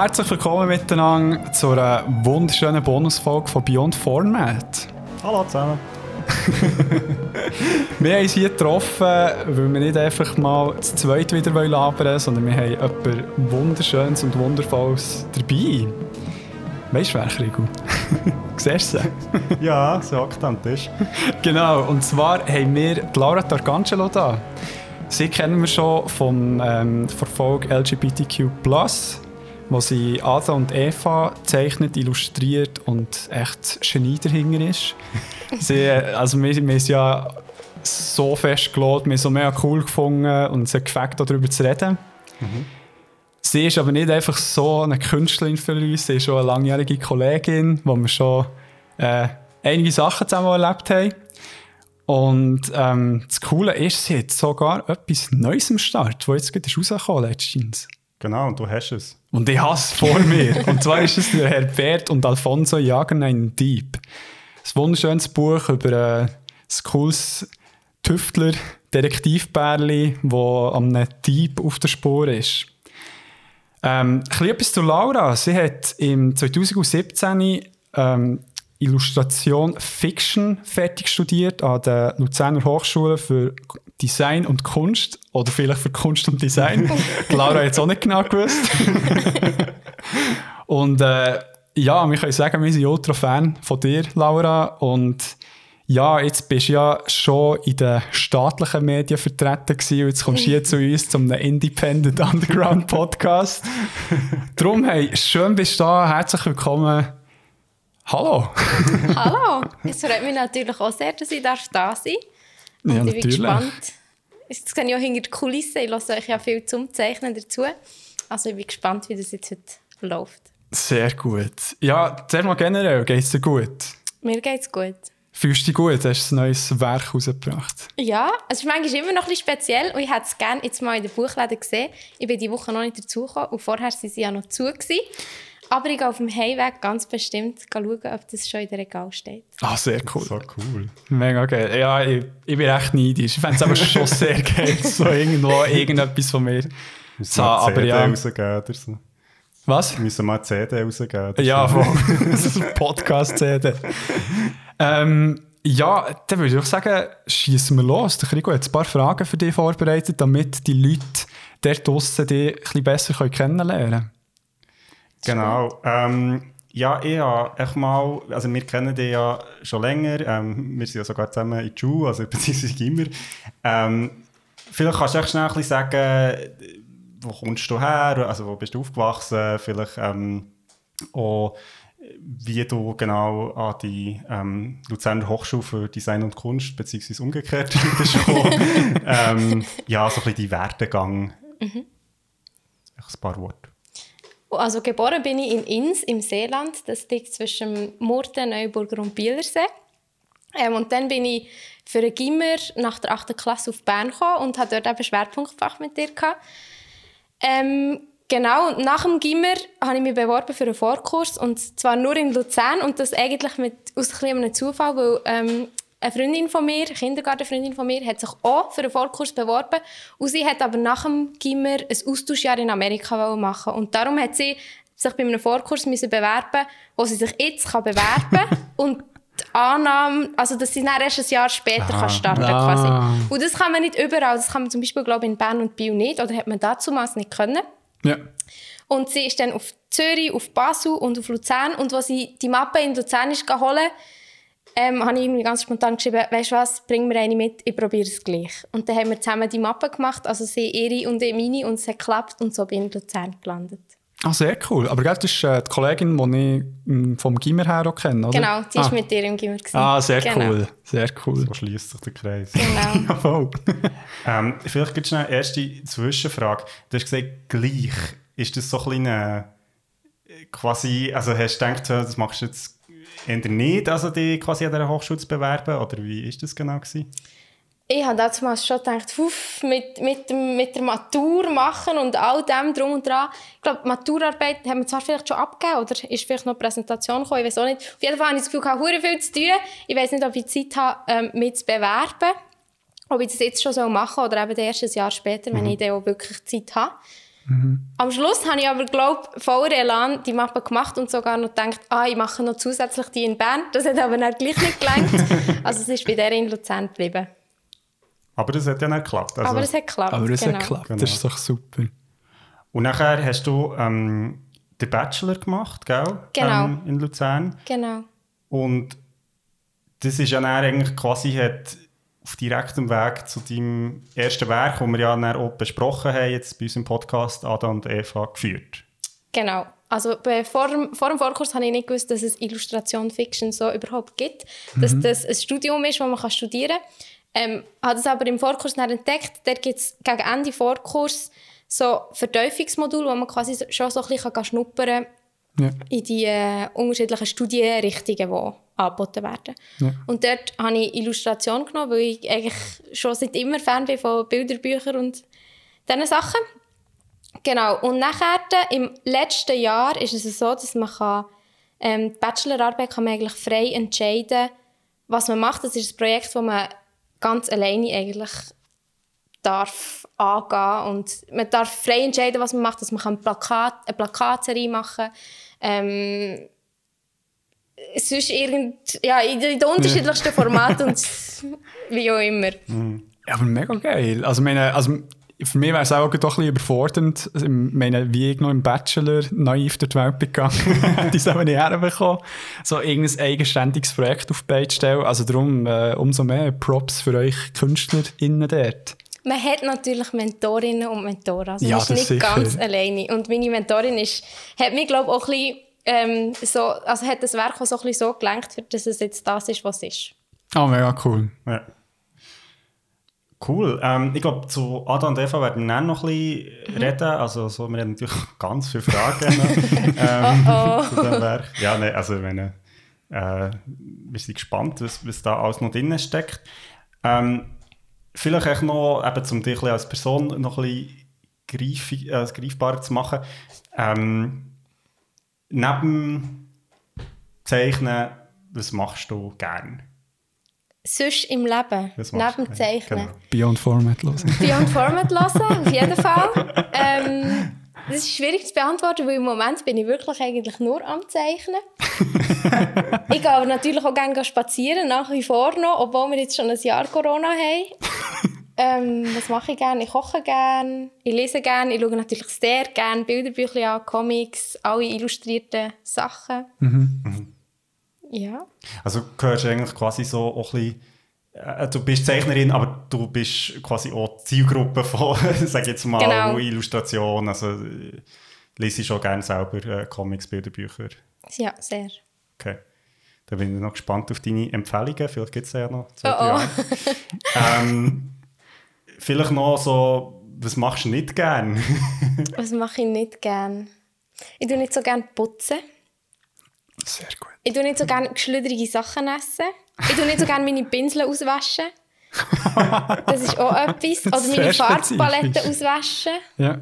Herzlich willkommen miteinander zu einer wunderschönen Bonusfolge von Beyond Format. Hallo zusammen. wir haben uns hier getroffen, weil wir nicht einfach mal zu zweit wieder labern wollen, sondern wir haben etwas Wunderschönes und Wundervolles dabei. Weißt du wer? Siehst du sie? ja, sie hockt am Tisch. Genau, und zwar haben wir Laura Tarcangelo da. Sie kennen wir schon vom, ähm, von Folge LGBTQ+, wo sie Ada und Eva zeichnet, illustriert und echt Genie dahinter ist. sie, also wir, wir sind ja so fest geladen, wir haben so mega cool gefunden und es hat gefällt, darüber zu reden. Mhm. Sie ist aber nicht einfach so eine Künstlerin für uns, sie ist schon eine langjährige Kollegin, wo wir schon äh, einige Sachen zusammen erlebt haben. Und ähm, das Coole ist, sie hat sogar etwas Neues am Start, das jetzt gerade rausgekommen letztens. Genau, und du hast es. Und ich habe es vor mir. Und zwar ist es der Herr Bert und Alfonso jagen einen Dieb. Ein wunderschönes Buch über äh, ein cooles Tüftler, Detektivbärli, das einem Dieb auf der Spur ist. Ähm, ein etwas zu Laura. Sie hat im 2017 ähm, Illustration Fiction fertig studiert an der Luzerner Hochschule für Design und Kunst oder vielleicht für Kunst und Design. Laura hat es auch nicht genau gewusst. und äh, ja, wir können sagen, wir sind ultra Fan von dir, Laura. Und ja, jetzt bist du ja schon in den staatlichen Medien vertreten gewesen, und jetzt kommst du hier zu uns zum Independent Underground Podcast. Darum, hey, schön bist du da, herzlich willkommen. Hallo! Hallo! Es freut mich natürlich auch sehr, dass ich da sein darf. Und ja, ich bin gespannt. Das sehe ich auch hinter der Kulisse. Ich lasse euch ja viel zum Zeichnen dazu. Also ich bin gespannt, wie das jetzt heute läuft. Sehr gut. Ja, zuerst mal generell, geht es dir gut? Mir geht es gut. Fühlst du dich gut? Hast du ein neues Werk rausgebracht? Ja, es ist manchmal immer noch ein bisschen speziell und ich hätte es gerne jetzt mal in der Buchläden gesehen. Ich bin diese Woche noch nicht dazugekommen und vorher waren sie ja noch zu. Gewesen. Aber ich gehe auf dem Heimweg ganz bestimmt schauen, ob das schon in der Regal steht. Ah, sehr cool. So cool. Mega geil. Ja, ich, ich bin echt neidisch. Ich fände es aber schon sehr geil, so irgendwo irgendetwas von mir zu haben. Aber ja. rausgeben oder so. Was? Wir müssen mal eine CD rausgeben. Ja, voll. das ist ein Podcast-CD. Ähm, ja, dann würde ich auch sagen, schießen wir los. Ich habe jetzt ein paar Fragen für dich vorbereitet, damit die Leute dort draussen dich ein bisschen besser kennenlernen können. Genau. Ähm, ja, ich habe mal, also wir kennen dich ja schon länger, ähm, wir sind ja sogar zusammen in der also beziehungsweise immer. Ähm, vielleicht kannst du echt schnell ein bisschen sagen, wo kommst du her, also wo bist du aufgewachsen, vielleicht ähm, auch, wie du genau an die ähm, Luzerner Hochschule für Design und Kunst, beziehungsweise umgekehrt bist ähm, ja, so ein bisschen die Werdegang. Mhm. Ein paar Worte. Also geboren bin ich in Inns im Seeland. Das liegt zwischen Murten, Neuburger und Bielersee. Ähm, und dann bin ich für ein Gimmer nach der 8. Klasse auf Bern gekommen und hatte dort eben Schwerpunktfach mit dir. Ähm, genau, nach dem Gimmer habe ich mich beworben für einen Vorkurs und zwar nur in Luzern und das eigentlich mit, aus einem Zufall, weil ähm, eine Freundin von mir, eine Kindergartenfreundin von mir, hat sich auch für einen Vorkurs beworben. Und sie hat aber nach dem Gimmer ein Austauschjahr in Amerika machen Und darum hat sie sich bei einem Vorkurs müssen bewerben, wo sie sich jetzt kann bewerben kann. und die Annahme, also dass sie dann erst ein Jahr später kann starten kann. Quasi. Ah. Und das kann man nicht überall. Das kann man zum Beispiel, glaube ich, in Bern und Biel nicht. Oder hat man damals nicht können. Ja. Und sie ist dann auf Zürich, auf Basel und auf Luzern. Und als sie die Mappe in Luzern ist holen ähm, habe ich irgendwie ganz spontan geschrieben, weißt du was, bring mir eine mit, ich probiere es gleich. Und dann haben wir zusammen die Mappe gemacht, also sie ihre und ich meine, und es hat geklappt und so bin ich in Luzern gelandet. Ah, sehr cool. Aber das ist äh, die Kollegin, die ich hm, vom Gimmer her auch kenne, oder? Genau, die war ah. mit dir im Gimmer. Gewesen. Ah, sehr genau. cool. Sehr cool. So schließt sich der Kreis. Genau. ähm, vielleicht gibt es eine erste Zwischenfrage. Du hast gesagt, gleich. Ist das so ein bisschen quasi, also hast du gedacht, das machst du jetzt eher nicht, also die quasi an dieser Hochschule zu bewerben? Oder wie ist das genau gewesen? Ich habe damals schon gedacht, uff, mit, mit, mit der Matur machen und all dem drum und dran. Ich glaube, die Maturarbeit haben wir zwar vielleicht schon abgegeben oder ist vielleicht noch eine Präsentation gekommen, ich weiß auch nicht. Auf jeden Fall habe ich das Gefühl, ich habe viel zu tun. Ich weiß nicht, ob ich Zeit habe, ähm, mich zu bewerben. Ob ich das jetzt schon machen soll oder eben erst ein Jahr später, wenn mhm. ich dann auch wirklich Zeit habe. Mhm. Am Schluss habe ich aber, glaube ich, voller Elan die Mappe gemacht und sogar noch gedacht, ah, ich mache noch zusätzlich die in Bern. Das hat aber dann gleich nicht gelangt. also es ist bei der in Luzern geblieben. Aber das hat ja nicht geklappt. Also, aber es hat geklappt, Aber es genau. hat geklappt, genau. das ist doch super. Und nachher hast du ähm, den Bachelor gemacht, gell? Genau. Ähm, in Luzern. Genau. Und das ist ja dann eigentlich quasi hat auf direktem Weg zu deinem ersten Werk, das wir ja dann auch besprochen haben, jetzt bei unserem Podcast Ada und Eva geführt. Genau. Also vor dem, vor dem Vorkurs habe ich nicht gewusst, dass es Illustration Fiction so überhaupt gibt. Dass mhm. das ein Studium ist, das man studieren kann. Ähm, habe das aber im Vorkurs entdeckt. Da gibt es gegen Ende Vorkurs so Vertiefungsmodule, wo man quasi schon so ein bisschen schnuppern kann ja. in die äh, unterschiedlichen Studienrichtungen, die angeboten werden. Ja. Und dort habe ich Illustration genommen, weil ich eigentlich schon seit immer Fan bin von Bilderbüchern und diesen Sachen. Genau. Und nachher, im letzten Jahr, ist es so, dass man kann, ähm, die Bachelorarbeit kann man eigentlich frei entscheiden, was man macht. Das ist ein Projekt, das man ganz alleine eigentlich darf angehen und man darf frei entscheiden, was man macht, dass man ein Plakat, eine Plakatserie machen kann. Ähm, sonst irgend, ja, in den unterschiedlichsten Formaten und wie auch immer. Ja, aber mega geil. Also, meine, also für mich wäre es auch doch ein bisschen überfordernd. Ich meine, wie ich noch im Bachelor naiv durch die Welt gegangen die haben nicht herbekommen. So irgendein eigenständiges Projekt auf die Beine stellen. Also darum äh, umso mehr Props für euch KünstlerInnen dort. Man hat natürlich Mentorinnen und Mentoren. Also ja, man ist nicht sicher. ganz alleine. Und meine Mentorin ist, hat mich, glaube ich, auch ein bisschen, ähm, so, also hat das Werk auch so, ein bisschen so gelenkt, dass es jetzt das ist, was es ist. Ah, oh, mega cool. Ja. Cool. Ähm, ich glaube, zu Ada und Eva werden wir dann noch ein bisschen mhm. reden. Also, so, wir haben natürlich ganz viele Fragen ähm, oh oh. zu dem Werk. Ja, nee, also, ich meine, äh, wir sind gespannt, was, was da alles noch drin steckt. Ähm, vielleicht auch noch, eben, um dich als Person noch ein bisschen greif, äh, greifbarer zu machen. Ähm, neben Zeichnen, was machst du gerne? Sonst im Leben, neben dem Zeichnen. Genau. Beyond Format hören. Beyond Format hören, auf jeden Fall. Ähm, das ist schwierig zu beantworten, weil im Moment bin ich wirklich eigentlich nur am Zeichnen. ich gehe aber natürlich auch gerne spazieren, nach wie vor noch, obwohl wir jetzt schon ein Jahr Corona haben. ähm, was mache ich gerne? Ich koche gerne, ich lese gerne, ich schaue natürlich sehr gerne Bilderbücher an, Comics, alle illustrierten Sachen. Mhm. Mhm. Ja. Also gehörst du eigentlich quasi so auch ein bisschen, äh, du bist Zeichnerin, aber du bist quasi auch Zielgruppe von, sag jetzt mal, genau. Illustration, also äh, lese ich schon gerne selber äh, Comics, Bilderbücher? Ja, sehr. Okay. Dann bin ich noch gespannt auf deine Empfehlungen, vielleicht gibt es ja noch zwei, oh, oh. ähm, vielleicht noch so, was machst du nicht gern? was mache ich nicht gern? Ich tue nicht so gerne putzen. Sehr gut. Ich tue nicht so gerne geschlüderige Sachen essen. Ich tue nicht so gerne meine Pinsel auswaschen. Das ist auch etwas. Oder meine Farbpalette auswaschen. Ja.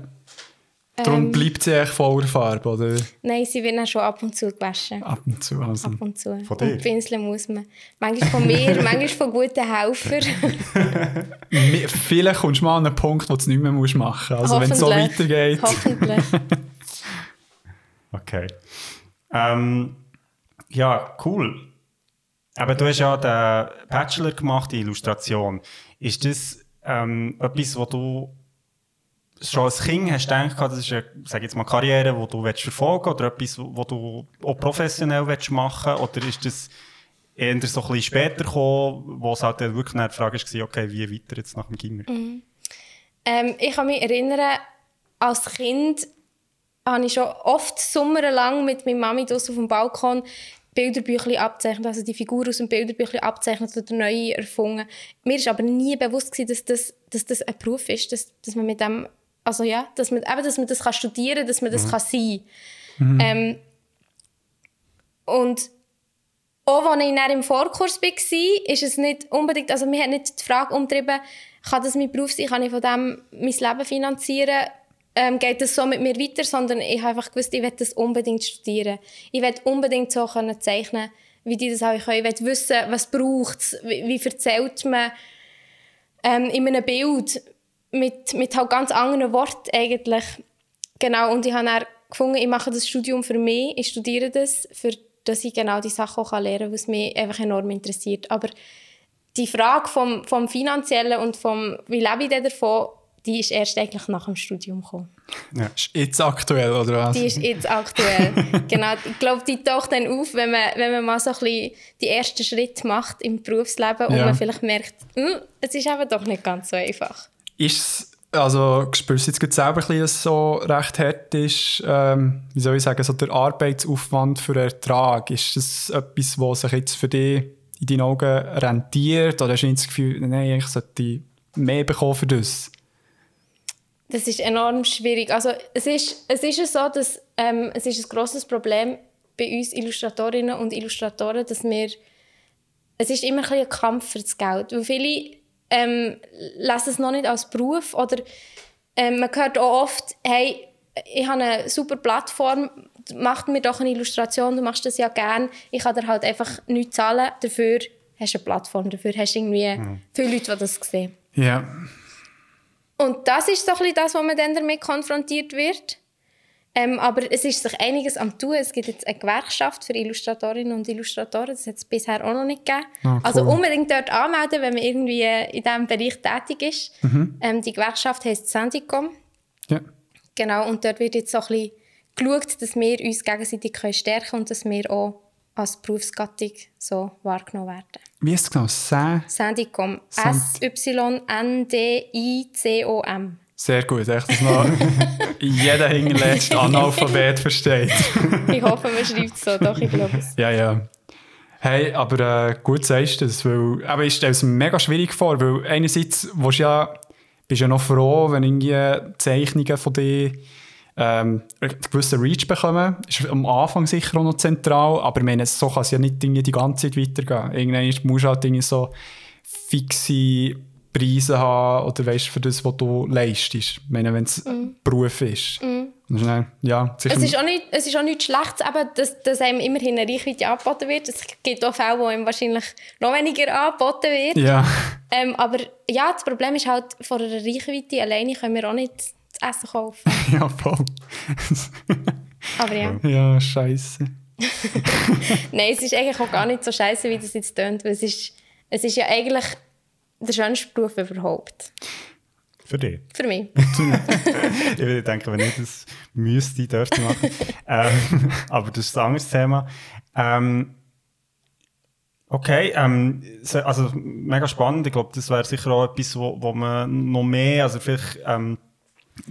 Darum ähm, bleibt sie eigentlich voller Farbe, oder? Nein, sie wird dann schon ab und zu gewaschen. Ab und zu, also. Ab und zu. Von dir? Und Pinseln muss man. Manchmal von mir, manchmal von guten Helfern. Vielleicht kommst du mal an einen Punkt, wo du es nicht mehr machen musst. Also wenn es so weitergeht. Hoffentlich. okay. Ähm, ja, cool. Aber du hast ja den Bachelor gemacht in Illustration. Ist das ähm, etwas, wo du schon als Kind hast gedacht, das ist eine sag jetzt mal, Karriere, die du willst verfolgen oder etwas, wo du auch professionell willst machen Oder ist das eher so ein bisschen später gekommen, wo es halt wirklich eine Frage war, okay, wie weiter jetzt nach dem Gimmer? Mhm. Ähm, ich kann mich erinnern, als Kind habe ich schon oft sommerlang mit meiner Mami draussen auf dem Balkon Bilderbüchlein abzeichnet, also die Figur aus dem Bilderbüchlein abzeichnet oder neu erfunden. Mir ist aber nie bewusst gewesen, dass das, dass das ein Beruf ist, dass, dass man mit dem, also ja, dass man, eben, dass man das kann studieren, dass man das mhm. kann sein. Mhm. Ähm, und auch als ich dann im Vorkurs war, ist es nicht unbedingt, also mir hat nicht die Frage umtrieben, kann das mein Beruf sein, kann ich von dem mein Leben finanzieren, ähm, geht das so mit mir weiter, sondern ich habe einfach gewusst, ich will das unbedingt studieren. Ich will unbedingt so können zeichnen, wie die das auch können. Ich will wissen, was braucht es, wie, wie erzählt man ähm, in einem Bild mit, mit halt ganz anderen Worten eigentlich. Genau, und ich habe dann gefunden, ich mache das Studium für mich, ich studiere das, für dass ich genau die Sachen auch lernen kann, was mich einfach enorm interessiert. Aber die Frage vom, vom Finanziellen und vom, wie lebe ich davon, die ist erst eigentlich nach dem Studium gekommen. Ja. Ist jetzt aktuell, oder was? Die ist jetzt aktuell. genau. Ich glaube, die taucht dann auf, wenn man, wenn man mal so ein bisschen die ersten Schritte macht im Berufsleben und man vielleicht merkt, hm, es ist eben doch nicht ganz so einfach. Ist also spürst du jetzt selber bisschen, dass es so recht hart ist, ähm, wie soll ich sagen, so der Arbeitsaufwand für Ertrag, ist das etwas, was sich jetzt für dich in deinen Augen rentiert oder hast du das Gefühl, nein, ich sollte mehr bekommen für das? Das ist enorm schwierig. Also es ist, es ist so, dass ähm, es ist ein grosses Problem bei uns Illustratorinnen und Illustratoren, dass wir es ist immer ein, ein Kampf für das Geld. Weil viele ähm, lesen es noch nicht als Beruf oder ähm, man hört auch oft, hey, ich habe eine super Plattform, mach mir doch eine Illustration, du machst das ja gern, ich kann dir halt einfach nichts zahlen, dafür hast du eine Plattform, dafür hast du irgendwie mhm. viele Leute, die das sehen. Ja. Und das ist so ein bisschen das, wo man dann damit konfrontiert wird. Ähm, aber es ist sich einiges am tun. Es gibt jetzt eine Gewerkschaft für Illustratorinnen und Illustratoren. Das hat es bisher auch noch nicht gegeben. Ah, cool. Also unbedingt dort anmelden, wenn man irgendwie in diesem Bereich tätig ist. Mhm. Ähm, die Gewerkschaft heisst Sandicom. Ja. Genau, und dort wird jetzt so ein bisschen geschaut, dass wir uns gegenseitig stärken können und dass wir auch als Berufsgattung so wahrgenommen werden. Wie ist es genau? Sandicom. S-Y-N-D-I-C-O-M. Sehr gut, echt, dass noch jeder hinterletzte Analphabet versteht. ich hoffe, man schreibt es so, doch, ich glaube es. Ja, ja. Hey, aber äh, gut sagst du das, weil aber ich stelle es mir mega schwierig vor, weil einerseits ja, bist du ja noch froh, wenn irgendwie Zeichnungen von dir ähm, gewissen Reach bekommen. Ist am Anfang sicher auch noch zentral, aber ich meine, so kann es ja nicht die ganze Zeit weitergehen. Irgendwann musst du halt so fixe Preise haben oder weißt für das, was du leistest. Ich meine, wenn es mm. Beruf ist. Mm. Ja, es, ist auch nicht, es ist auch nichts Schlechtes, aber dass, dass einem immerhin eine Reichweite angeboten wird. Es gibt auch Fälle, wo einem wahrscheinlich noch weniger angeboten wird. Ja. Ähm, aber ja, das Problem ist halt, vor einer Reichweite alleine können wir auch nicht das Essen kaufen. ja, voll. aber ja. Ja, scheiße. Nein, es ist eigentlich auch gar nicht so scheiße, wie das jetzt tönt. es ist, es ist ja eigentlich der schönste Beruf überhaupt. Für dich? Für mich. ich würde denken, wenn ich das müsste, dürfte machen. ähm, aber das ist ein anderes Thema. Ähm, okay, ähm, also mega spannend. Ich glaube, das wäre sicher auch etwas, wo, wo man noch mehr, also vielleicht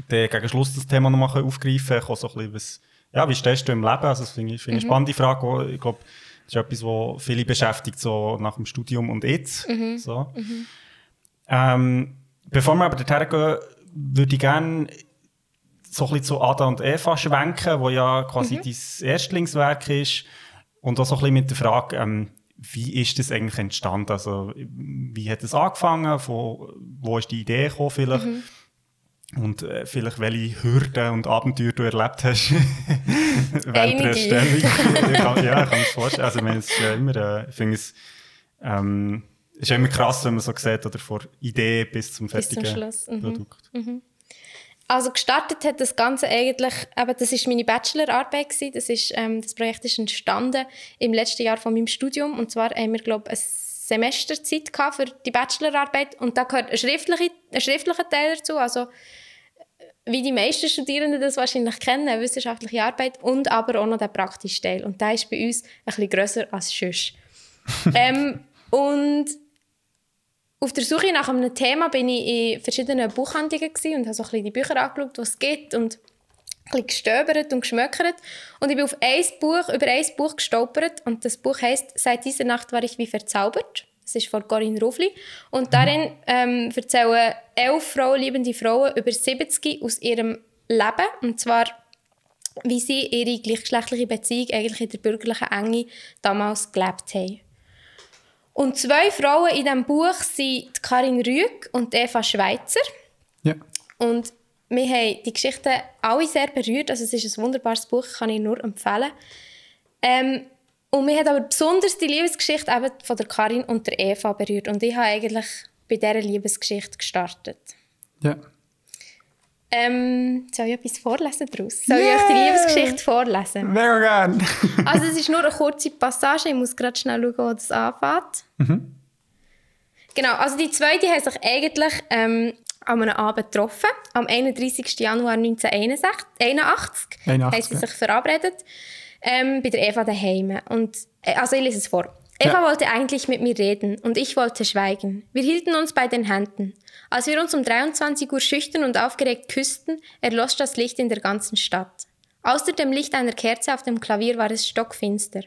ähm, gegen Schluss das Thema noch mal aufgreifen kann. So ein bisschen, was, ja, wie stehst du im Leben? Also das finde ich, find ich mhm. eine spannende Frage. Ich glaube, das ist etwas, was viele beschäftigt, so nach dem Studium und jetzt. Mhm. So. Mhm. Ähm, bevor wir aber dorthin gehen, würde ich gerne so ein bisschen zu Ada und Eva schwenken, wo ja quasi mhm. dein Erstlingswerk ist. Und auch so ein bisschen mit der Frage, ähm, wie ist das eigentlich entstanden? Also, wie hat es angefangen? Wo, wo ist die Idee gekommen vielleicht? Mhm. Und äh, vielleicht welche Hürden und Abenteuer du erlebt hast während der Erstellung. ja, ich kann mir vorstellen. Also, ich es ist ja immer, äh, ich finde es, ähm, ist immer krass, wenn man so sieht, oder von Idee bis zum fertigen bis zum mhm. Produkt. Mhm. Also gestartet hat das Ganze eigentlich, eben, das ist meine Bachelorarbeit gewesen. Das, ist, ähm, das Projekt ist entstanden im letzten Jahr von meinem Studium. Und zwar haben wir, glaube ich, Semesterzeit für die Bachelorarbeit und da gehört ein schriftlicher, ein schriftlicher Teil dazu, also wie die meisten Studierenden das wahrscheinlich kennen, eine wissenschaftliche Arbeit und aber auch noch der praktische Teil und der ist bei uns ein bisschen grösser als sonst. ähm, und auf der Suche nach einem Thema bin ich in verschiedenen Buchhandlungen und habe so ein bisschen die Bücher angeschaut, die es gibt und bisschen gestöbert und geschmöckert. Und ich bin auf ein Buch, über ein Buch gestolpert. Und das Buch heißt «Seit dieser Nacht war ich wie verzaubert». Das ist von Corinne Rufli. Und darin ähm, erzählen elf Frauen, liebende Frauen, über 70 aus ihrem Leben. Und zwar wie sie ihre gleichgeschlechtliche Beziehung eigentlich in der bürgerlichen Enge damals gelebt haben. Und zwei Frauen in diesem Buch sind Karin Rüegg und Eva Schweitzer. Ja. Und wir haben die Geschichten alle sehr berührt. Also es ist ein wunderbares Buch, kann ich nur empfehlen. Ähm, und mir hat aber besonders die Liebesgeschichte eben von der Karin und der Eva berührt. Und ich habe eigentlich bei dieser Liebesgeschichte gestartet. Ja. Ähm, soll ich etwas vorlesen daraus? Soll yeah. ich euch die Liebesgeschichte vorlesen? Mega gern. also es ist nur eine kurze Passage. Ich muss gerade schnell schauen, wo das anfängt. Mhm. Genau, also die zwei die haben sich eigentlich ähm, an einem Abend getroffen. Am 31. Januar 1981 81, 81 haben sie sich verabredet ähm, bei der Eva daheim. Und, äh, also ich lese es vor. Eva ja. wollte eigentlich mit mir reden und ich wollte schweigen. Wir hielten uns bei den Händen. Als wir uns um 23 Uhr schüchtern und aufgeregt küssten, erlosch das Licht in der ganzen Stadt. Außer dem Licht einer Kerze auf dem Klavier war es stockfinster.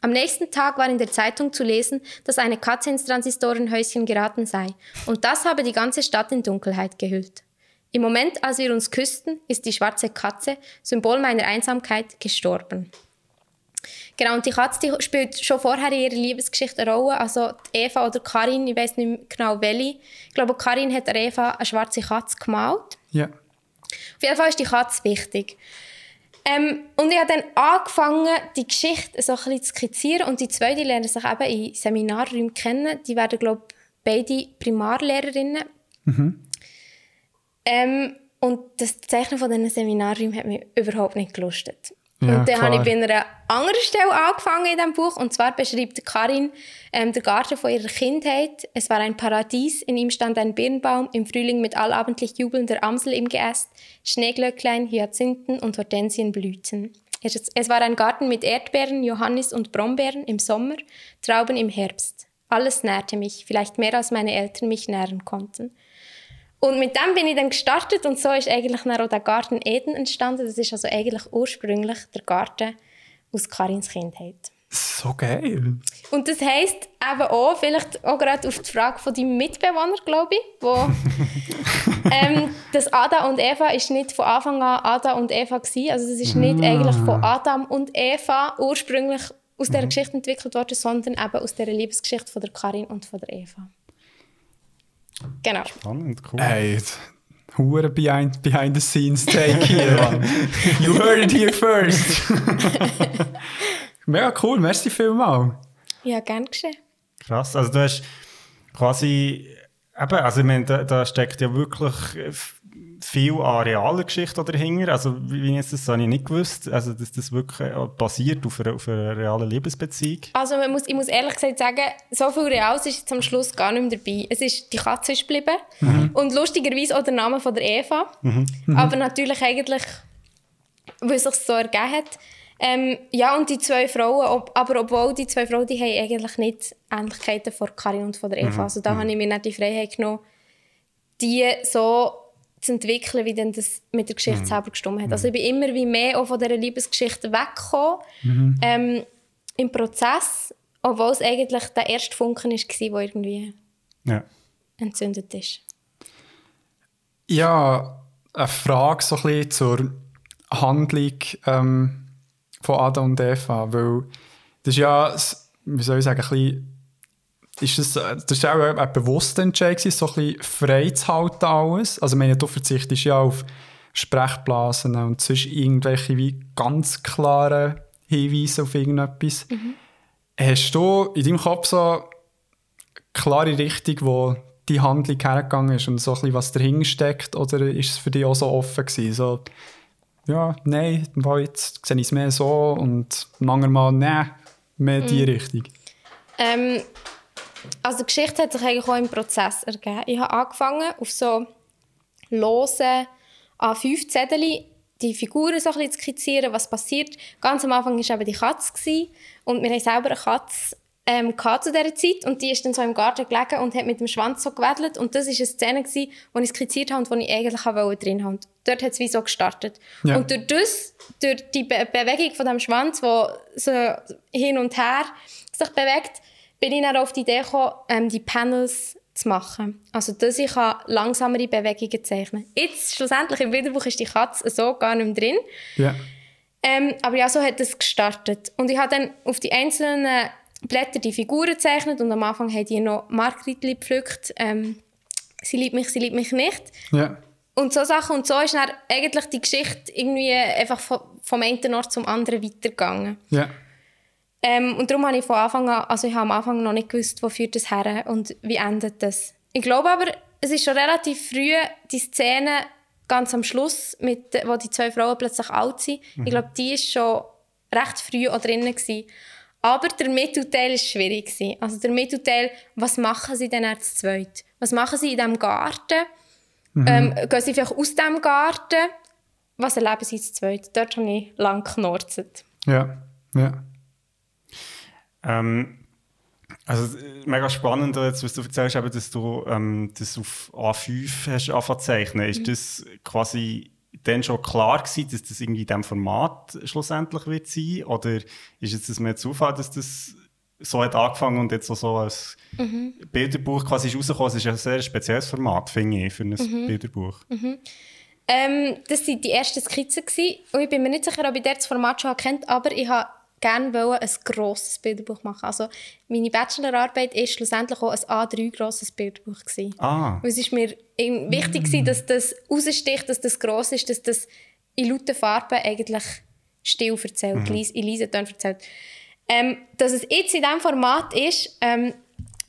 Am nächsten Tag war in der Zeitung zu lesen, dass eine Katze ins Transistorenhäuschen geraten sei, und das habe die ganze Stadt in Dunkelheit gehüllt. Im Moment, als wir uns küssten, ist die schwarze Katze, Symbol meiner Einsamkeit, gestorben. Genau, und die Katze die spielt schon vorher in ihrer Liebesgeschichte eine Rolle. Also Eva oder Karin, ich weiß nicht genau welche. Ich glaube, Karin hat Eva eine schwarze Katze gemalt. Ja. Auf jeden Fall ist die Katze wichtig. Ähm, und ich habe dann angefangen, die Geschichte so ein bisschen zu skizzieren. Und die zwei die lernen sich eben in Seminarräumen kennen. Die werden, glaube ich, beide Primarlehrerinnen. Mhm. Ähm, und das Zeichnen von diesen Seminarräumen hat mich überhaupt nicht gelustet. Ja, und dann habe ich bei einer anderen Stelle angefangen in diesem Buch. Und zwar beschreibt Karin ähm, den Garten von ihrer Kindheit. Es war ein Paradies, in ihm stand ein Birnbaum, im Frühling mit allabendlich jubelnder Amsel im Geäst, Schneeglöcklein, Hyazinthen und Hortensienblüten. Es, es war ein Garten mit Erdbeeren, Johannis und Brombeeren im Sommer, Trauben im Herbst. Alles nährte mich, vielleicht mehr als meine Eltern mich nähren konnten. Und mit dem bin ich dann gestartet und so ist eigentlich dann auch der Garten Eden entstanden. Das ist also eigentlich ursprünglich der Garten aus Karins Kindheit. So geil. Und das heisst eben auch, vielleicht auch gerade auf die Frage von deinem Mitbewohner, glaube ich, wo ähm, das Adam und Eva ist nicht von Anfang an Adam und Eva gewesen. Also das ist nicht ah. eigentlich von Adam und Eva ursprünglich aus dieser mhm. Geschichte entwickelt worden, sondern eben aus dieser Liebesgeschichte von der Karin und von der Eva. Genau. Spannend, cool. Hey, Hure behind, behind the scenes take hier, You heard it here first. Mega cool, merci vielmals. Ja, gern geschehen. Krass, also du hast quasi, eben, also ich meine, da, da steckt ja wirklich viel an realer Geschichte dahinter. Also, wie jetzt das habe ich nicht gewusst. Also, dass das wirklich basiert auf einer, auf einer realen Liebesbeziehung. Also, man muss, ich muss ehrlich gesagt sagen, so viel Reales ist jetzt am Schluss gar nicht mehr dabei. Es ist, die Katze ist geblieben. Mhm. Und lustigerweise auch der Name von der Eva. Mhm. Mhm. Aber natürlich eigentlich, weil es sich so ergeben hat. Ähm, ja, und die zwei Frauen, ob, aber obwohl die zwei Frauen, die haben eigentlich nicht Ähnlichkeiten von Karin und von der Eva. Mhm. Also da mhm. habe ich mir nicht die Freiheit genommen, die so zu entwickeln, wie denn das mit der Geschichte mhm. selber gestimmt hat. Also ich bin immer wie mehr auch von dieser Liebesgeschichte weggekommen mhm. ähm, im Prozess, obwohl es eigentlich der erste Funken war, der irgendwie ja. entzündet ist. Ja, eine Frage so ein bisschen zur Handlung ähm, von Adam und Eva, weil das ist ja, wie soll ich sagen, ein bisschen ist das, äh, das ist auch ein, bewusster Entscheid, so ein bisschen frei zu halten alles. Also ich meine, du verzichtest ja auf Sprechblasen und sonst irgendwelche wie ganz klare Hinweise auf irgendetwas. Mhm. Hast du in deinem Kopf so eine klare Richtung, wo die Handlung hergegangen ist und so ein bisschen, was dahinter steckt? Oder ist es für dich auch so offen gewesen? So, ja, nein, jetzt sehe ich es mehr so und manchmal, nein, mehr mhm. die Richtung. Ähm, also die Geschichte hat sich eigentlich auch im Prozess ergeben. Ich habe angefangen auf so lose A5-Zettel die Figuren so ein bisschen zu skizzieren, was passiert. Ganz am Anfang war eben die Katze gewesen, und wir haben selber eine Katze ähm, zu dieser Zeit und die ist dann so im Garten gelegen und hat mit dem Schwanz so gewedelt und das war eine Szene, gewesen, die ich skizziert habe und die ich eigentlich auch drin habe. dort hat es wie so gestartet. Ja. Und durch das, durch die Be Bewegung von dem Schwanz, der so hin und her sich bewegt, bin ich dann auf die Idee gekommen, ähm, die Panels zu machen. Also, dass ich langsamere Bewegungen zeichnen kann. Jetzt, schlussendlich, im Bilderbuch ist die Katze so gar nicht mehr drin. Ja. Ähm, aber ja, so hat es gestartet. Und ich habe dann auf die einzelnen Blätter die Figuren gezeichnet und am Anfang haben die noch Margritli gepflückt. Ähm, sie liebt mich, sie liebt mich nicht. Ja. Und so Sachen. Und so ist dann eigentlich die Geschichte irgendwie einfach vom, vom einen Ort zum anderen weitergegangen. Ja. Ähm, und darum habe ich von Anfang an, also ich habe am Anfang noch nicht gewusst, wo führt das her und wie endet das. Ich glaube aber, es ist schon relativ früh die Szene ganz am Schluss, mit, wo die zwei Frauen plötzlich alt sind. Ich glaube, die ist schon recht früh auch drinnen gewesen. Aber der Mittelteil war schwierig. Gewesen. Also der Mittelteil, was machen sie denn als zweit? Was machen sie in diesem Garten? Ähm, gehen sie vielleicht aus diesem Garten? Was erleben sie als zweit? Dort habe ich lang geknorzet. Ja. Ja. Ähm, also mega spannend, jetzt, was du erzählst, eben, dass du ähm, das auf A5 hast angefangen zu zeichnen. Ist das quasi dann schon klar gewesen, dass das irgendwie in diesem Format schlussendlich wird sein? Oder ist jetzt das mehr Zufall, dass das so hat angefangen und jetzt so als Bilderbuch quasi ist rausgekommen? Es ist ja ein sehr spezielles Format, finde ich, für ein Bilderbuch. Ähm, das waren die ersten Skizzen. Gewesen. Und ich bin mir nicht sicher, ob ich das Format schon kennt, aber ich wollte gerne ein grosses Bilderbuch machen. Also meine Bachelorarbeit war schlussendlich auch ein A3 grosses Bilderbuch. Gewesen. Ah, Und es ist mir wichtig, gewesen, dass das raussticht, dass das gross ist, dass das in lauten Farben eigentlich still erzählt, leise, in leisen Tönen erzählt. Ähm, dass es jetzt in diesem Format ist, ähm,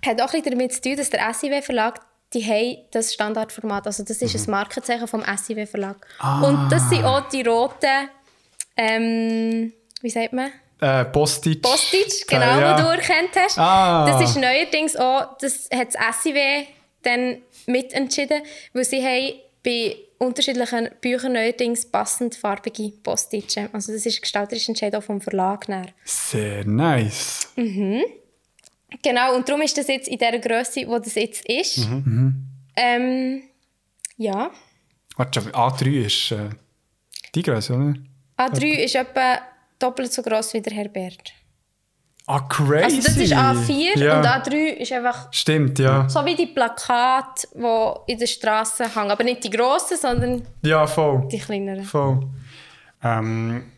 hat auch ein bisschen damit zu tun, dass der SIW-Verlag die haben das Standardformat. Also das ist ein Markenzeichen vom SIW-Verlag. Und das sind auch die roten, ähm, wie sagt man? Äh, Postage. Postage, genau, Äh, ja. die du erkannt hast. Ah. Das ist neuerdings auch, das hat das SIW dann mitentschieden, weil sie haben bei unterschiedlichen Büchern neuerdings passend farbige Postage. Also das ist gestalterisch Entscheid auch vom Verlag. Dann. Sehr nice. Genau, und darum ist das jetzt in der Größe, wo das jetzt ist. Ähm, ja. Warte, schon, A3 ist äh, die Größe, oder? A3 ist etwa doppelt so gross wie der Herbert. Ah, crazy. Also das ist A4 ja. und A3 ist einfach Stimmt, ja. so wie die Plakate, die in den Straßen hängen. Aber nicht die grossen, sondern Ja, voll. die kleineren. Voll. ähm,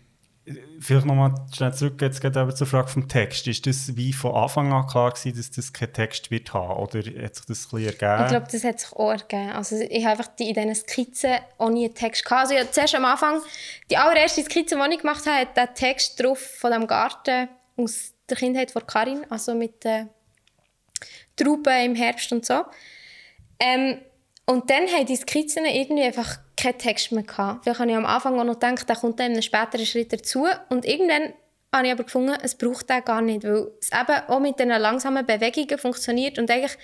vielleicht nochmal schnell zurück jetzt eben zur Frage vom Text. Ist das wie von Anfang an klar gewesen, dass das kein Text wird haben? Oder hat sich das ein ergeben? Ich glaube, das hat sich auch ergeben. Also ich habe einfach die, in diesen Skizzen nie einen Text gehabt. Also ich habe zuerst am Anfang, die allererste Skizze, die ich gemacht habe, hat der Text drauf von dem Garten aus der Kindheit von Karin, also mit den Trauben im Herbst und so. Ähm, und dann haben die Skizzen irgendwie einfach keinen Text mehr gehabt. Vielleicht habe ich am Anfang auch noch gedacht, der kommt dann in einem späteren Schritt dazu. Und irgendwann habe ich aber gefunden, es braucht den gar nicht, weil es eben auch mit diesen langsamen Bewegungen funktioniert und eigentlich,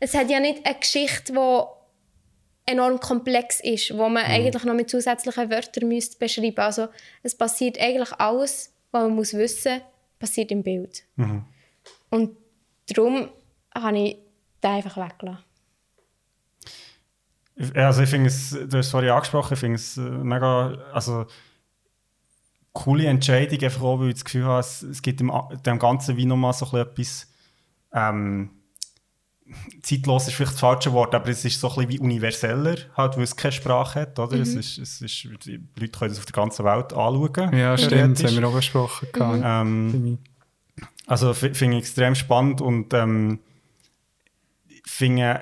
es hat ja nicht eine Geschichte, die enorm komplex ist, wo man eigentlich noch mit zusätzlichen Wörtern müsste beschreiben Also es passiert eigentlich alles, was man muss wissen passiert im Bild. Und darum habe ich den einfach weggelassen. Ja, Also ich finde es, du hast es vorhin angesprochen, ich finde es äh, mega, also coole Entscheidung, einfach auch, weil ich das Gefühl habe, es, es gibt dem, dem Ganzen wie nochmal so ein bisschen etwas, ähm, zeitlos ist vielleicht das falsche Wort, aber es ist so ein bisschen wie universeller, halt, weil es keine Sprache hat, oder? Es ist, es ist, die Leute können es auf der ganzen Welt anschauen. Ja, stimmt. Das haben wir auch besprochen. gehabt. Ähm, also finde ich extrem spannend und ähm, finde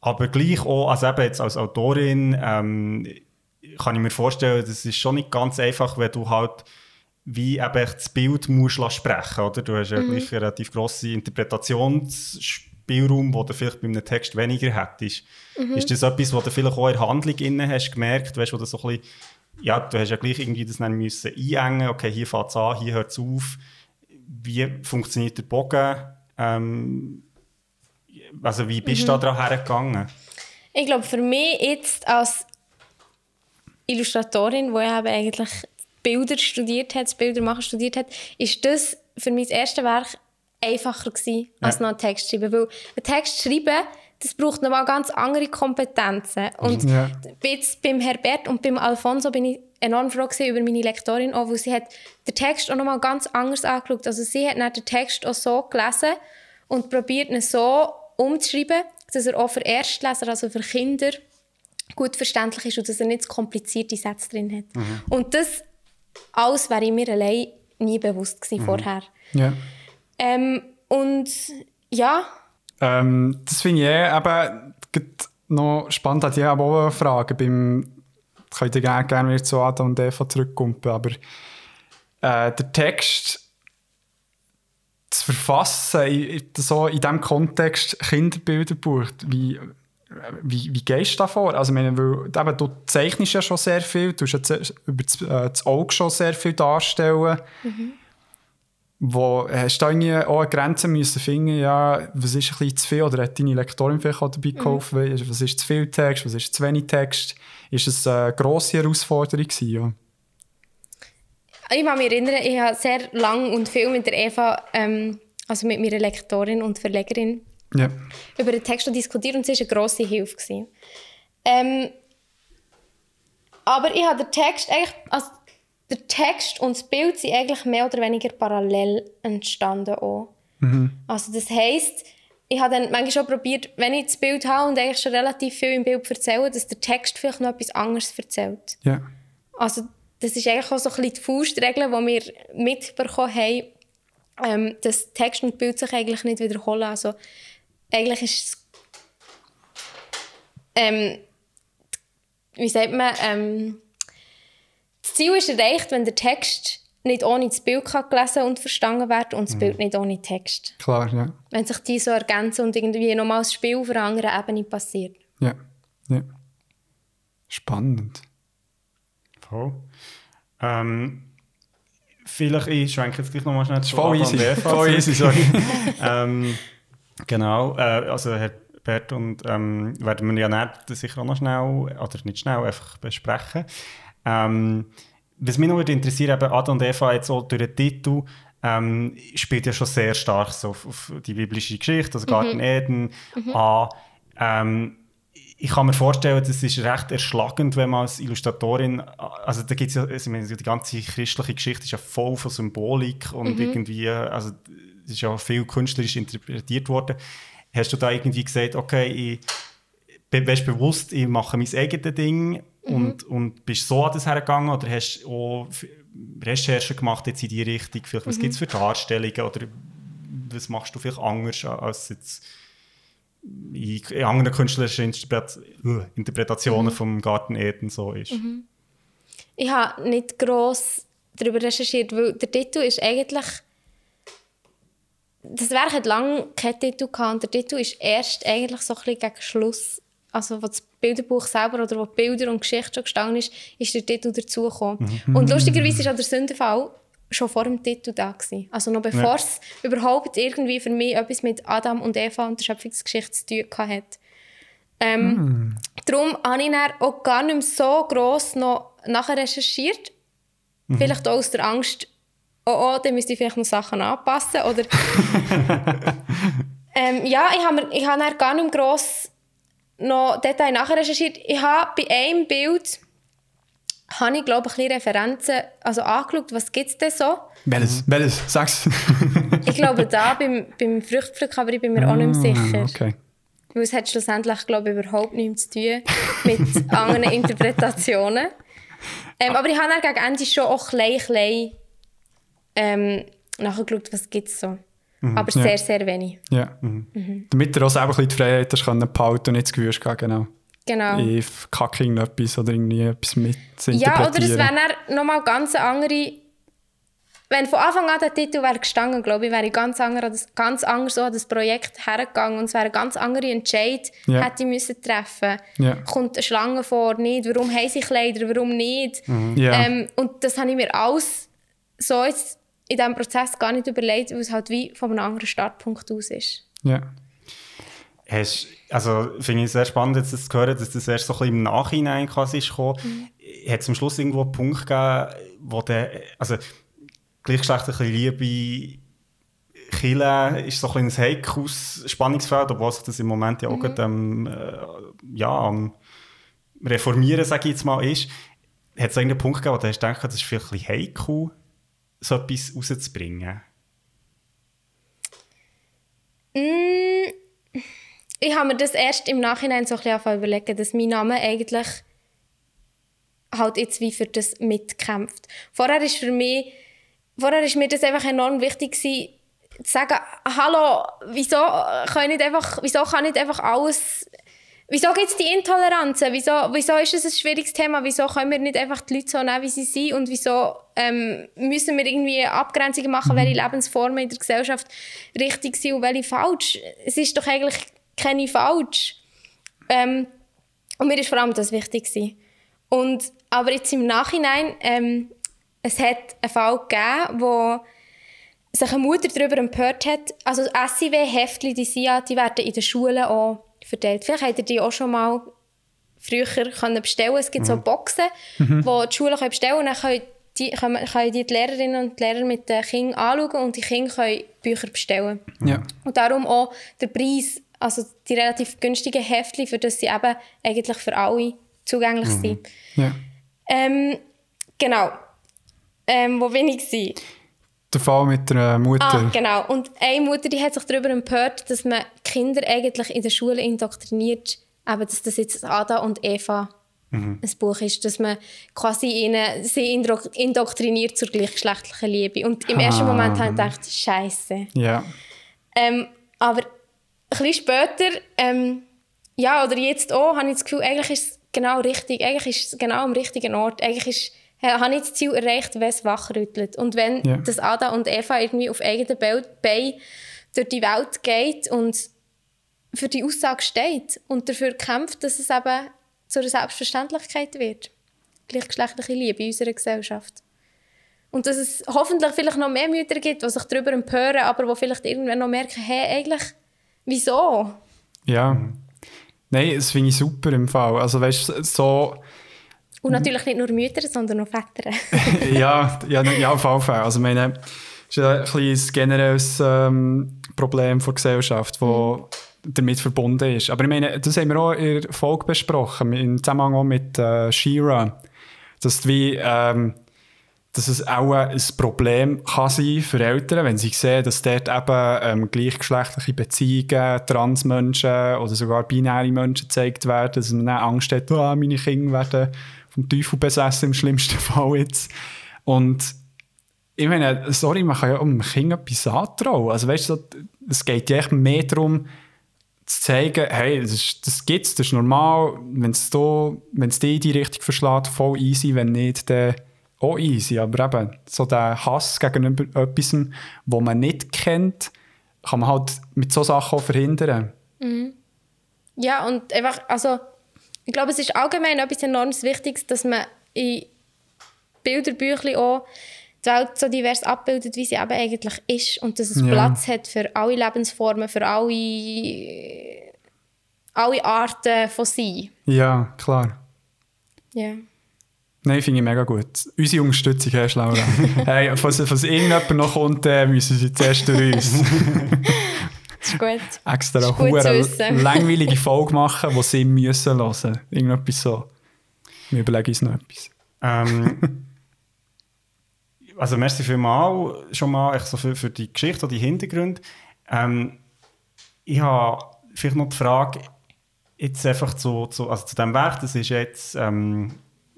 aber gleich auch, also eben jetzt als Autorin, ähm, kann ich mir vorstellen, das ist schon nicht ganz einfach, wenn du halt wie eben das Bild musst sprechen, oder? Du hast ja gleich einen relativ grossen Interpretationsspielraum, den du vielleicht bei einem Text weniger hättest. Ist das etwas, was du vielleicht auch in der Handlung innen hast gemerkt, weißt du, wo du so ein bisschen, ja, du hast ja gleich irgendwie das dann müssen einengen, okay, hier fängt es an, hier hört es auf. Wie funktioniert der Bogen? Ähm, also wie bist du da dran hergegangen? Ich glaube, für mich jetzt als Illustratorin, die eben eigentlich Bilder studiert hat, das Bildermachen studiert hat, ist das für mich das erste Werk einfacher gewesen, als Ja. noch einen Text zu schreiben. Weil einen Text schreiben, das braucht nochmal ganz andere Kompetenzen. Und Ja. jetzt beim Herbert und beim Alfonso bin ich enorm froh über meine Lektorin, auch, weil sie hat den Text auch nochmal ganz anders angeschaut. Also sie hat dann den Text auch so gelesen und probiert ihn so umzuschreiben, dass er auch für Erstleser, also für Kinder, gut verständlich ist und dass er nicht zu komplizierte Sätze drin hat. Und das alles wäre mir allein nie bewusst gewesen Mhm. vorher. Ja. Ähm, und ja, Ähm, das finde ich eh eben grad noch spannend. Hat ich aber auch eine Frage. Beim, könnt ihr gerne, gerne wieder zu Adam und Eva zurückkommen, aber äh, der Text zu verfassen, in, so in diesem Kontext Kinderbilderbuch, wie, wie, wie gehst du da vor? Also, meine, weil, eben, du zeichnest ja schon sehr viel, du musst ja über das, äh, das Auge schon sehr viel darstellen. Wo, hast du irgendwie auch eine Grenze müssen finden, ja, was ist ein bisschen zu viel, oder hat deine Lektorin vielleicht auch dabei geholfen, was ist zu viel Text, was ist zu wenig Text? Ist es eine grosse Herausforderung gewesen, ja? Ich kann mich erinnern, ich habe sehr lang und viel mit der Eva, ähm, also mit meiner Lektorin und Verlegerin, Ja. über den Text diskutiert und sie war eine grosse Hilfe. gewesen. Ähm, aber ich habe den Text eigentlich, also der Text und das Bild sind eigentlich mehr oder weniger parallel entstanden auch. Also das heisst, ich habe dann manchmal schon probiert, wenn ich das Bild habe und eigentlich schon relativ viel im Bild erzähle, dass der Text vielleicht noch etwas anderes erzählt. Ja. Also das ist eigentlich auch so ein bisschen die Faustregel, die wir mitbekommen haben, ähm, dass Text und Bild sich eigentlich nicht wiederholen. Also eigentlich ist es ähm, wie sagt man, ähm, das Ziel ist erreicht, wenn der Text nicht ohne das Bild kann gelesen und verstanden werden und das Bild nicht ohne Text. Klar, ja. Wenn sich die so ergänzen und irgendwie nochmal das Spiel auf einer anderen Ebene passiert. Ja. ja. Spannend. Voll. Ähm, vielleicht, ich schwenke jetzt gleich nochmal schnell zu Voll easy. Voll easy, sorry. ähm, genau, äh, also Herr Bert und ähm, werden wir ja nachher sicher auch noch schnell, oder nicht schnell, einfach besprechen. Ähm, was mich noch würde interessieren, eben Adam und Eva jetzt auch durch den Titel, ähm, spielt ja schon sehr stark so auf, auf die biblische Geschichte, also Garten Eden an. Ähm, ich kann mir vorstellen, das ist recht erschlagend, wenn man als Illustratorin, also da gibt's ja, also die ganze christliche Geschichte ist ja voll von Symbolik und irgendwie, also es ist ja viel künstlerisch interpretiert worden. Hast du da irgendwie gesagt, okay, ich weißt bewusst, ich mache mein eigenes Ding und, und bist so an das hergegangen oder hast du auch Recherchen gemacht jetzt in die Richtung? Vielleicht, was gibt es für Darstellungen oder was machst du vielleicht anders als jetzt in, anderen künstlerischen Interpret Interpretationen vom Garten Eden so ist? Ich habe nicht gross darüber recherchiert, weil der Titel ist eigentlich. Das Werk hat lange keinen Titel gehabt und der Titel ist erst eigentlich so ein bisschen gegen Schluss, also wo das Bilderbuch selber oder wo Bilder und Geschichte schon gestanden ist, ist der Titel dazugekommen. Und lustigerweise war auch der Sündenfall schon vor dem Titel da. Gewesen. Also noch bevor es überhaupt irgendwie für mich etwas mit Adam und Eva und der Schöpfungsgeschichte zu tun hatte. Ähm, Darum habe ich dann auch gar nicht mehr so gross noch nachher recherchiert. Vielleicht auch aus der Angst, oh, oh, dann müsste ich vielleicht noch Sachen anpassen. Oder ähm, ja, ich habe, ich habe dann gar nicht mehr gross noch Detail nachher recherchiert. Ich habe bei einem Bild habe ich, glaube ich, ein bisschen Referenzen also angeschaut, was gibt es denn so. Welches? Welches? Sag's. Ich glaube, da beim, beim Fruchtpflücken, aber ich bin mir auch nicht mehr sicher. Ah, Okay. Weil es hat schlussendlich, glaube ich, überhaupt nichts zu tun mit anderen Interpretationen. Ähm, aber ich habe dann gegen Ende schon auch klein, klein ähm, nachgeschaut, was gibt es so. aber ja. sehr, sehr wenig. Ja. Damit du auch selber ein bisschen die Freiheit hast behalten und nicht das gehen, genau. Genau. Ich kacke irgendetwas oder irgendwie etwas mit Ja, oder es wäre dann nochmal ganz andere... Wenn von Anfang an der Titel wäre gestanden, glaube ich, wäre ich ganz, anders an das, ganz anders so an das Projekt hergegangen und es wäre eine ganz andere Entscheid Ja. hätte ich müssen treffen Ja. Kommt eine Schlange vor, nicht? Warum haben sie Kleider, warum nicht? Ja. Ähm, und das habe ich mir alles so jetzt in diesem Prozess gar nicht überlegt, weil es halt wie von einem anderen Startpunkt aus ist. ja. Hast, also finde ich sehr spannend, jetzt das zu hören, dass das erst so ein bisschen im Nachhinein quasi ist gekommen. Hat es am Schluss irgendwo einen Punkt gegeben, wo der, also gleichgeschlechtliche Liebe Chile ist so ein bisschen ein heikles Spannungsfeld, obwohl sich das im Moment ja auch gerade, ähm, äh, ja, am Reformieren, sage ich jetzt mal, ist. Hat es irgendeinen Punkt gegeben, wo du hast gedacht, das ist vielleicht ein bisschen heikel, so etwas rauszubringen? Mm, ich habe mir das erst im Nachhinein so ein bisschen überlegen, dass mein Name eigentlich halt jetzt wie für das mitkämpft. Vorher ist für mich, vorher ist mir das einfach enorm wichtig gewesen, zu sagen, hallo, wieso kann nicht einfach, wieso kann nicht einfach alles Wieso gibt es die Intoleranzen? Wieso, wieso ist es ein schwieriges Thema? Wieso können wir nicht einfach die Leute so nehmen, wie sie sind? Und wieso ähm, müssen wir irgendwie Abgrenzungen machen, mhm. welche Lebensformen in der Gesellschaft richtig sind und welche falsch? Es ist doch eigentlich keine falsch. Ähm, und mir ist vor allem das wichtig gewesen. Und, aber jetzt im Nachhinein, ähm, es hat einen Fall gegeben, wo sich eine Mutter darüber empört hat. Also SIW-Heftchen, die SIA, die werden in den Schulen auch verteilt. Vielleicht habt ihr die auch schon mal früher können bestellen Es gibt mhm. so Boxen, mhm. wo die Schulen können bestellen können. Dann können die, können, können die, die Lehrerinnen und Lehrer mit den Kindern anschauen und die Kinder können Bücher bestellen. Ja. Und darum auch der Preis, also die relativ günstigen Heftchen, für das sie eben eigentlich für alle zugänglich mhm. sind. Ja. Ähm, genau. Ähm, wo bin ich? Gewesen? Der Fall mit der Mutter. Ah, genau. Und eine Mutter die hat sich darüber empört, dass man Kinder eigentlich in der Schule indoktriniert, eben, dass das jetzt Ada und Eva mhm. ein Buch ist, dass man quasi ihnen, sie indoktriniert zur gleichgeschlechtlichen Liebe. Und im ah. ersten Moment habe ich gedacht, Scheiße. Ja. Ähm, aber bisschen später, ähm, ja, oder jetzt auch, habe ich das Gefühl, eigentlich ist es genau richtig, eigentlich ist es genau am richtigen Ort. Eigentlich ist habe ich das Ziel erreicht, wenn es wachrüttelt. Und wenn ja. das Ada und Eva irgendwie auf eigenen Beinen durch die Welt geht und für die Aussage steht und dafür kämpft, dass es eben zu einer Selbstverständlichkeit wird. Gleichgeschlechtliche Liebe in unserer Gesellschaft. Und dass es hoffentlich vielleicht noch mehr Mütter gibt, die sich darüber empören, aber die vielleicht irgendwann noch merken, hey, eigentlich, wieso? Ja. Nein, das finde ich super im Fall. Also weißt so und natürlich nicht nur Mütter, sondern auch Väter. ja, ja, ja, auf jeden Fall. Also meine, das ist ein, ein generelles ähm, Problem der Gesellschaft, das mhm. damit verbunden ist. Aber ich meine, das haben wir auch in der Folge besprochen, im Zusammenhang auch mit äh, Shira, dass wie, ähm, dass es auch ein Problem kann sein für Eltern, wenn sie sehen, dass dort eben ähm, gleichgeschlechtliche Beziehungen, Transmenschen oder sogar binäre Menschen gezeigt werden, dass man dann Angst hat, oh, meine Kinder werden vom Teufel besessen im schlimmsten Fall jetzt. Und ich meine, sorry, man kann ja um Kind etwas antrauen. Also weißt du, es geht ja echt mehr darum, zu zeigen, hey, das, ist, das gibt's, das ist normal, wenn es dich in die Richtung verschlägt, voll easy, wenn nicht, dann auch easy. Aber eben, so der Hass gegenüber etwas, das man nicht kennt, kann man halt mit so Sachen auch verhindern. Mhm. Ja, und einfach, also ich glaube, es ist allgemein etwas enorm Wichtiges, dass man in Bilderbüchern auch die Welt so divers abbildet, wie sie eben eigentlich ist. Und dass es ja. Platz hat für alle Lebensformen, für alle, alle Arten von Sein. Ja, klar. Ja. Nein, finde ich mega gut. Unsere Unterstützung hast du, Laura. hey, falls, falls irgendjemand noch kommt, äh, müssen sie zuerst durch uns. Das ist gut. Extra eine langweilige Folge machen, die sie müssen hören müssen. Irgendetwas so. Wir überlegen uns noch etwas. Ähm, also merci vielmals schon mal so für, für die Geschichte und die Hintergründe. Ähm, ich habe vielleicht noch die Frage, jetzt einfach zu, zu, also zu dem Werk, das ist jetzt ähm,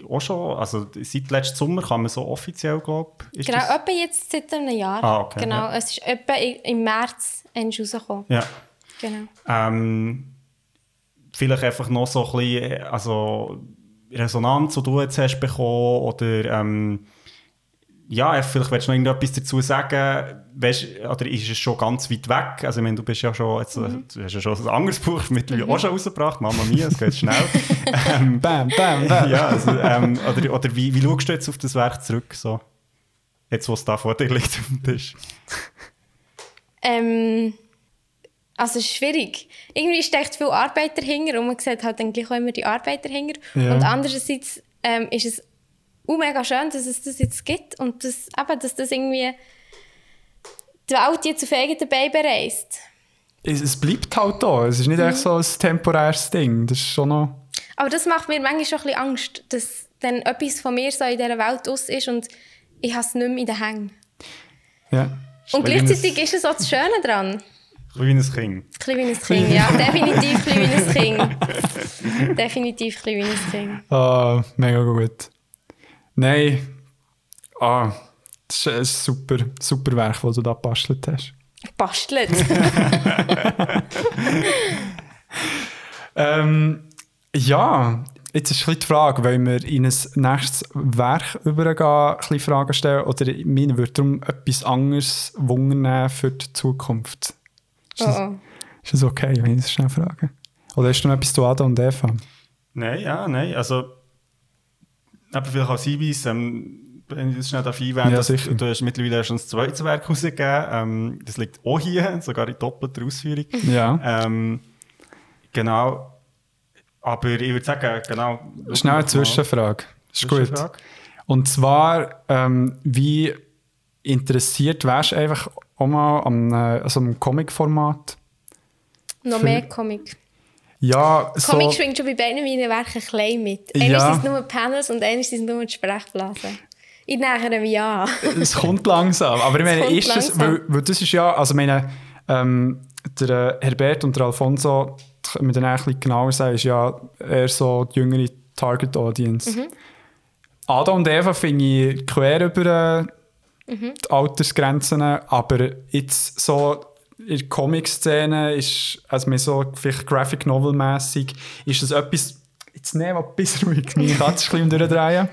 auch schon, also seit letztem Sommer kann man so offiziell, glaube ich. Genau, das... etwa jetzt seit einem Jahr. Ah, okay, genau, ja. es ist etwa im März rausgekommen. Ja. Genau. Ähm, vielleicht einfach noch so ein bisschen, also Resonanz, die du jetzt hast bekommen, oder ähm, ja, vielleicht willst du noch irgendetwas dazu sagen, weißt, oder ist es schon ganz weit weg? Also, ich meine, du bist ja schon, jetzt, mhm. du hast ja schon ein anderes Buch mittlerweile mhm. auch schon rausgebracht, Mama Mia, es geht schnell. ähm, bam, bam, bam. Ja, also, ähm, oder, oder wie, wie schaust du jetzt auf das Werk zurück, so? Jetzt, wo es da vor dir liegt auf dem Tisch. Ähm, also, es ist schwierig. Irgendwie steckt viel Arbeit dahinter und man sieht halt dann gleich auch immer die Arbeit dahinter. Ja. Und andererseits ähm, ist es uh, mega schön, dass es das jetzt gibt und dass, eben, dass das irgendwie die Welt jetzt auf eigenen Beinen reist. Es, es, bleibt halt da. Es ist nicht mhm. echt so ein temporäres Ding. Das ist schon noch... Aber das macht mir manchmal schon ein bisschen Angst, dass dann etwas von mir so in dieser Welt aus ist und ich habe es nicht mehr in den Händen. Ja. Und gleichzeitig ist es auch das Schöne daran. Kleines Kind. Kleines Kind, ja. Definitiv kleines Kind. Definitiv kleines Kind. Ah, mega gut. Nein. Ah, das ist ein super, super Werk, das du da gebastelt hast. Bastelt. Ähm, ja, jetzt ist die Frage, wollen wir in ein nächstes Werk übergehen, ein Fragen stellen, oder mir würde darum etwas anderes wundern für die Zukunft? Ist oh, das, oh. ist das okay, wenn ich das schnell frage? Oder hast du noch etwas zu Adam und Eva? Nein, ja, nein. Also, aber vielleicht als Hinweis, ähm, wenn ich das schnell darf einwenden Ja, sicher. du hast mittlerweile schon ein zweites Werk rausgegeben. Ähm, das liegt auch hier, sogar in doppelter Ausführung. Ja. Ähm, genau. Aber ich würde sagen, genau. Schnell eine Zwischenfrage. Ist gut. Und zwar, ähm, wie interessiert wärst du einfach auch mal an äh, also einem Comic-Format? Noch Für- mehr Comic. Ja, so... Comic schwingt schon bei beiden meinen Werken klein mit. Einmal Ja. sind es nur Panels und einmal sind es nur die Sprechblasen. Ich nähere mich an. es kommt langsam. Aber ich meine, ist das, langsam. weil, weil das ist ja, also ich meine, ähm, der äh, Herbert und der Alfonso, dann auch ein bisschen genauer sagen, ist ja eher so die jüngere Target Audience. Mhm. Ada und Eva finde ich quer über äh, Mhm. die Altersgrenzen, aber jetzt so in der Comic-Szene ist, also mehr so vielleicht Graphic Novel-mässig, ist das etwas, jetzt nehmen wir ein bisschen ruhig, meine Katze ist ein bisschen durchdrehen.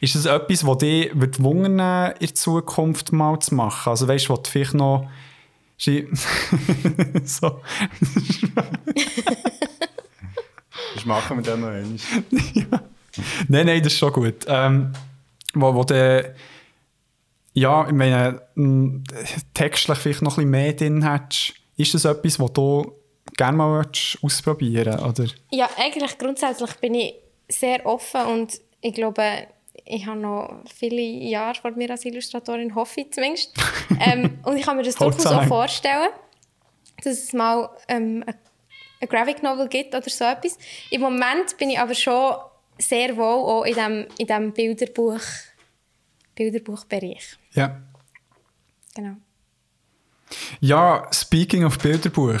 Ist das etwas, das dich wird wundern, in Zukunft mal zu machen? Also weißt du, was vielleicht noch... Schi- so. Das machen wir dann noch einmal. Nein, nein, das ist schon gut. Ähm, wo, wo der, ja, ich meine, m, textlich vielleicht noch ein bisschen mehr drin hättest, ist das etwas, was du gerne mal ausprobieren oder? Ja, eigentlich grundsätzlich bin ich sehr offen und ich glaube, ich habe noch viele Jahre vor mir als Illustratorin, hoffe ich zumindest. ähm, und ich kann mir das durchaus auch vorstellen, dass es mal ähm, eine Graphic Novel gibt oder so etwas. Im Moment bin ich aber schon sehr wohl auch in diesem in dem Bilderbuch, Bilderbuchbereich. Ja. Genau. Ja, speaking of Bilderbuch.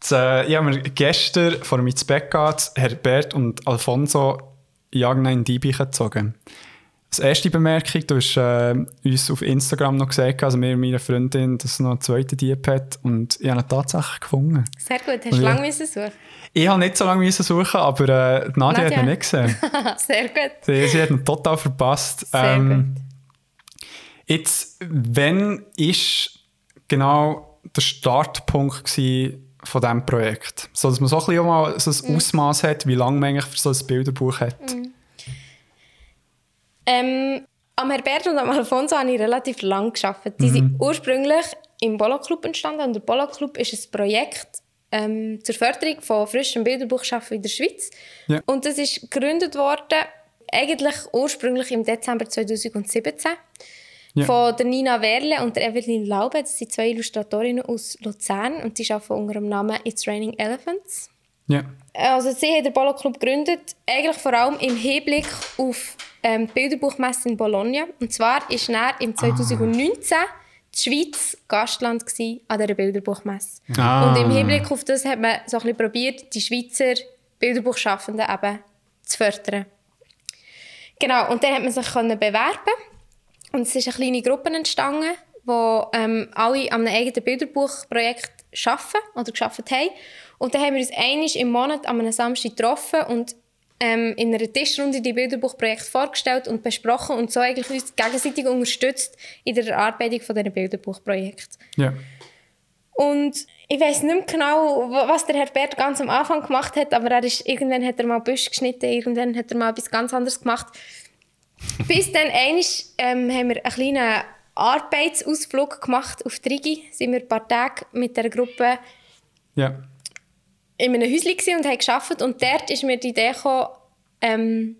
das, äh, ich habe mir gestern vor mir ins Bett gegangen, Herbert und Alfonso jagen in die Bücher gezogen. Als erste Bemerkung, du hast äh, uns auf Instagram noch gesagt, also mir und meine Freundin, dass sie noch einen zweiten Dieb hat und ich habe ihn tatsächlich gefunden. Sehr gut. Hast du ja. lange müssen suchen? Ich habe nicht so lange müssen suchen, aber äh, die Nadia, Nadia. hat ihn nicht gesehen. Sehr gut. Sie, sie hat ihn total verpasst. Sehr Ähm, gut. Jetzt, wann ist genau der Startpunkt von diesem Projekt? So, dass man so ein bisschen mal so Mhm. ein Ausmaß hat, wie lange man eigentlich für so ein Bilderbuch hat. Ähm, am Herbert und am Alfonso habe ich relativ lang gearbeitet. Die Mhm. sind ursprünglich im Bolo Club entstanden. Und der Bolo Club ist ein Projekt ähm, zur Förderung von frischem Bilderbuchschaffen in der Schweiz. Ja. Und das ist gegründet worden, eigentlich ursprünglich im Dezember 2017. Ja. Von der Nina Werle und der Evelyn Laube. Das sind zwei Illustratorinnen aus Luzern. Und die arbeiten unter dem Namen It's Raining Elephants. Ja. Also sie haben den Polo Club gegründet, eigentlich vor allem im Hinblick auf ähm, die Bilderbuchmesse in Bologna. Und zwar war er im 2019 die Schweiz Gastland an dieser Bilderbuchmesse. Ah. Und im Hinblick auf das hat man so ein bisschen probiert, die Schweizer Bilderbuchschaffenden eben zu fördern. Genau, und dann hat man sich können bewerben und es ist eine kleine Gruppe entstanden, wo ähm, alle an einem eigenen Bilderbuchprojekt arbeiten oder geschafft haben. Und dann haben wir uns einmal im Monat an einem Samstag getroffen und ähm, in einer Tischrunde die Bilderbuchprojekte vorgestellt und besprochen und so eigentlich uns gegenseitig unterstützt in der Erarbeitung von diesen Bilderbuchprojekten. ja. Und ich weiß nicht mehr genau, wa- was der Herbert ganz am Anfang gemacht hat, aber er ist, irgendwann hat er mal Büsche geschnitten, irgendwann hat er mal etwas ganz anderes gemacht. Bis dann einmal, ähm, haben wir einen kleinen Arbeitsausflug gemacht auf Trigi. Sind wir ein paar Tage mit der Gruppe ja. in einem Häuschen und haben gearbeitet. Und dort ist mir die Idee gekommen, ähm,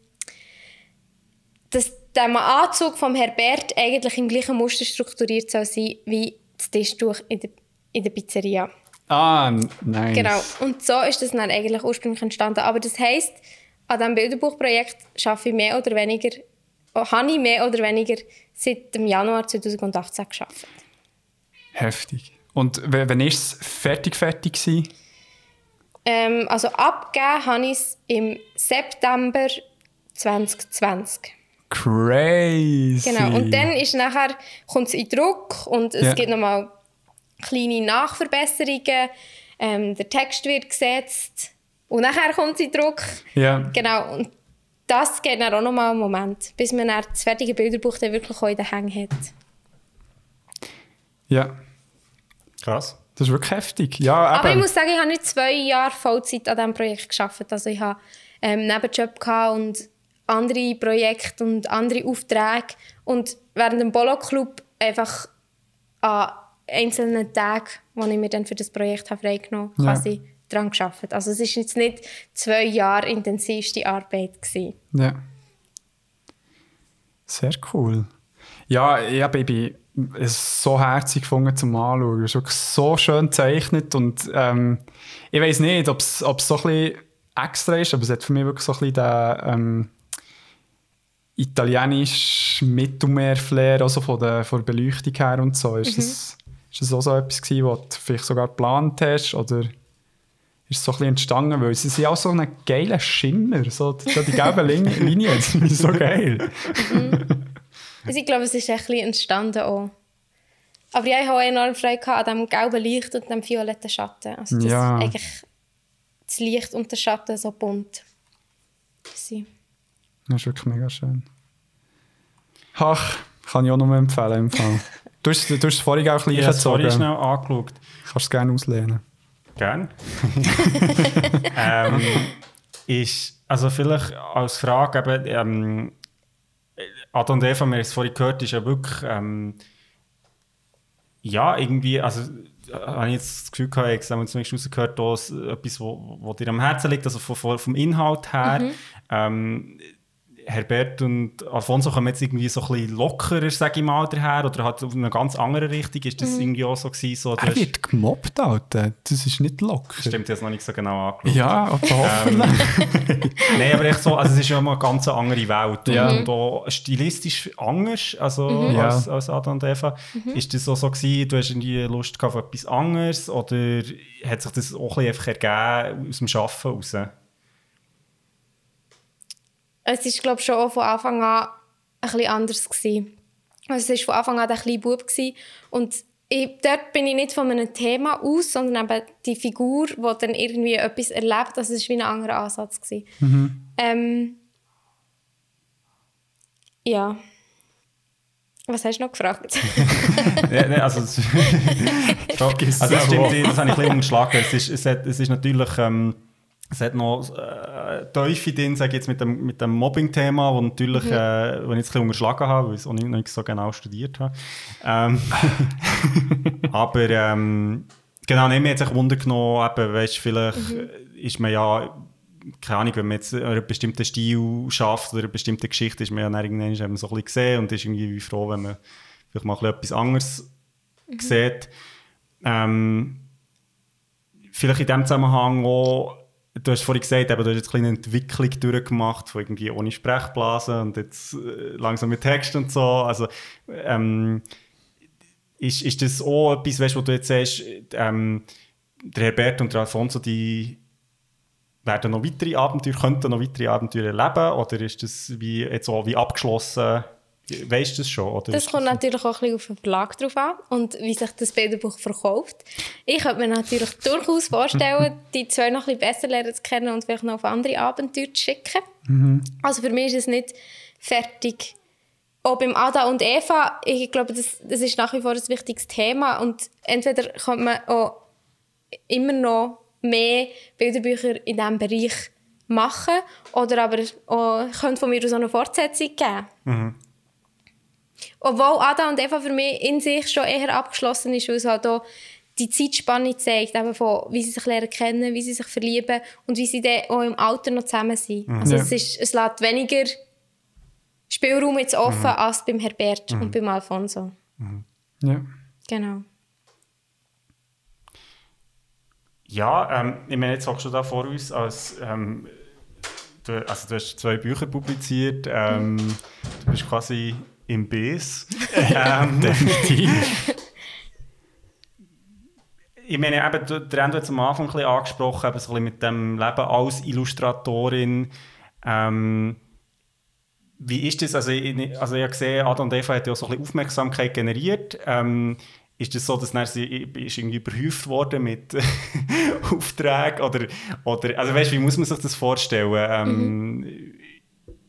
dass der Anzug vom Herbert eigentlich im gleichen Muster strukturiert soll sein wie das Tischtuch in der, in der Pizzeria. Ah, n- nice. Genau. Und so ist das dann eigentlich ursprünglich entstanden. Aber das heisst, an diesem Bilderbuchprojekt arbeite ich mehr oder weniger, habe ich mehr oder weniger seit dem Januar 2018 geschafft. Heftig. Und wann war es fertig, fertig gewesen? Ähm, also abgegeben habe ich es im September 2020. Crazy! Genau, und dann ist nachher, kommt es in Druck und es Ja. gibt nochmal kleine Nachverbesserungen. Ähm, der Text wird gesetzt und nachher kommt es in Druck. Ja, Genau, und das geht dann auch nochmal einen Moment, bis man dann das fertige Bilderbuch dann wirklich auch in den Hängen hat. ja. Krass. Das ist wirklich heftig. Ja, Aber ich eben. muss sagen, ich habe nicht zwei Jahre Vollzeit an diesem Projekt gearbeitet. Also ich habe ähm, Nebenjob gehabt und andere Projekte und andere Aufträge. Und während dem Bolo-Club einfach an einzelnen Tagen, die ich mir dann für das Projekt habe freigenommen habe, Ja. quasi daran gearbeitet. Also es war jetzt nicht zwei Jahre intensivste Arbeit. Gewesen. Ja. Sehr cool. Ja, ja, Baby, es ist so herzig gefunden zum Anschauen. Es ist wirklich so schön gezeichnet und ähm, ich weiß nicht, ob es so ein bisschen extra ist, aber es hat für mich wirklich so ein bisschen den ähm, italienisch Mittelmeer-Flair, also von der, von der Beleuchtung her und so. Ist, das, ist das auch so etwas gewesen, was du vielleicht sogar geplant hast oder ist es so ein bisschen entstanden, weil sie sind auch so einen geilen Schimmer, so die, die gelben Lin- Linien, sind so geil. Also ich glaube, es ist ein bisschen entstanden auch. Aber ja, ich habe auch enorm Freude an diesem gelben Licht und dem violetten Schatten. Also dass Ja. eigentlich das Licht und der Schatten so bunt sind. Das ist wirklich mega schön. Ach, kann ich auch nur empfehlen im Fall. Du hast, du hast es vorhin auch ein Ich bisschen habe es vorhin gezogen. schnell angeschaut. Kannst es gerne auslehnen. Gern. ähm, ist, also vielleicht als Frage, eben, ähm, Adam und Eva, wir haben es vorhin gehört, ist ja wirklich, ähm, ja, irgendwie, also äh, habe ich jetzt das Gefühl gehabt, ich habe zumindest rausgehört, da ist etwas, wo dir am Herzen liegt, also vom, vom Inhalt her. Ähm, Herbert und Alfonso kommen jetzt irgendwie so ein bisschen lockerer, sage ich mal, daher, oder halt auf eine ganz andere Richtung. Ist das irgendwie auch so gewesen? So, Er hast- wird gemobbt, Alter. Das ist nicht locker. Stimmt, jetzt noch nicht so genau angeschaut. Ja, aber hoffentlich. Nein, aber echt so, also es ist ja immer eine ganz andere Welt. Ja. Und auch stilistisch anders also Ja. als, als Adam und Eva. Ist das auch so gewesen, du hast irgendwie Lust gehabt auf etwas anderes oder hat sich das auch ein bisschen einfach ergeben aus dem Arbeiten raus? Es war, glaube ich, schon auch von Anfang an ein bisschen anders. Gewesen. Also es war von Anfang an ein kleiner Bub. Gewesen. Und ich, dort bin ich nicht von einem Thema aus, sondern eben die Figur, die dann irgendwie etwas erlebt. Also es war wie ein anderer Ansatz. Gewesen. Ähm, ja. Was hast du noch gefragt? ja, nee, also, es, Schon, also das stimmt, das habe ich ein bisschen unterschlagen. Es ist, es hat, es ist natürlich... Ähm, es hat noch äh, Teufel drin, sage ich jetzt mit dem, mit dem Mobbing-Thema, wo natürlich, Mhm. äh, wo ich jetzt ein bisschen unterschlagen habe, weil ich es auch nicht, noch nicht so genau studiert habe. Ähm, aber ähm, genau, nehmen wir jetzt ein Wunder genommen, eben, weißt, vielleicht Mhm. ist man ja, keine Ahnung, wenn man jetzt einen bestimmten Stil schafft oder eine bestimmte Geschichte, ist man ja dann irgendwann eben so ein bisschen gesehen und ist irgendwie froh, wenn man vielleicht mal ein bisschen etwas anderes sieht. Ähm, vielleicht in dem Zusammenhang auch, du hast vorhin gesagt, eben, du hast jetzt eine Entwicklung durchgemacht, von irgendwie ohne Sprechblasen und jetzt äh, langsam mit Text und so. Also, ähm, ist, ist das auch etwas, weißt, wo du jetzt sagst, ähm, der Herbert und der Alfonso, die werden noch weitere Abenteuer, könnten noch weitere Abenteuer erleben oder ist das wie, jetzt auch wie abgeschlossen? Weißt du das schon? Oder Das kommt natürlich auch ein bisschen auf den Verlag drauf an und wie sich das Bilderbuch verkauft. Ich könnte mir natürlich durchaus vorstellen, die zwei noch ein bisschen besser lernen zu kennen und vielleicht noch auf andere Abenteuer zu schicken. Also für mich ist es nicht fertig. Auch beim Ada und Eva, ich glaube, das, das ist nach wie vor ein wichtiges Thema und entweder kann man auch immer noch mehr Bilderbücher in diesem Bereich machen oder aber auch, könnte von mir aus auch eine Fortsetzung geben. Obwohl Ada und Eva für mich in sich schon eher abgeschlossen ist, weil es halt auch die Zeitspanne zeigt, eben von, wie sie sich lernen kennen, wie sie sich verlieben und wie sie dann auch im Alter noch zusammen sind. Also Ja. es, ist, es lässt weniger Spielraum jetzt offen als beim Herbert und beim Alfonso. Ja. Genau. Ja, ähm, ich meine, jetzt hockst du da vor uns als. Ähm, du, also, du hast zwei Bücher publiziert. Ähm, du bist quasi im Bs. ähm, Definitiv. ich meine, eben, du, der Endo hat es am Anfang ein bisschen angesprochen, eben so ein bisschen mit dem Leben als Illustratorin. Ähm, wie ist das? Also ich, also ich habe gesehen, Adam und Eva hat ja so ein bisschen Aufmerksamkeit generiert. Ähm, ist das so, dass dann sie ist irgendwie überhäuft worden mit Aufträgen? Oder, oder, also weißt, wie muss man sich das vorstellen? Ähm, mhm.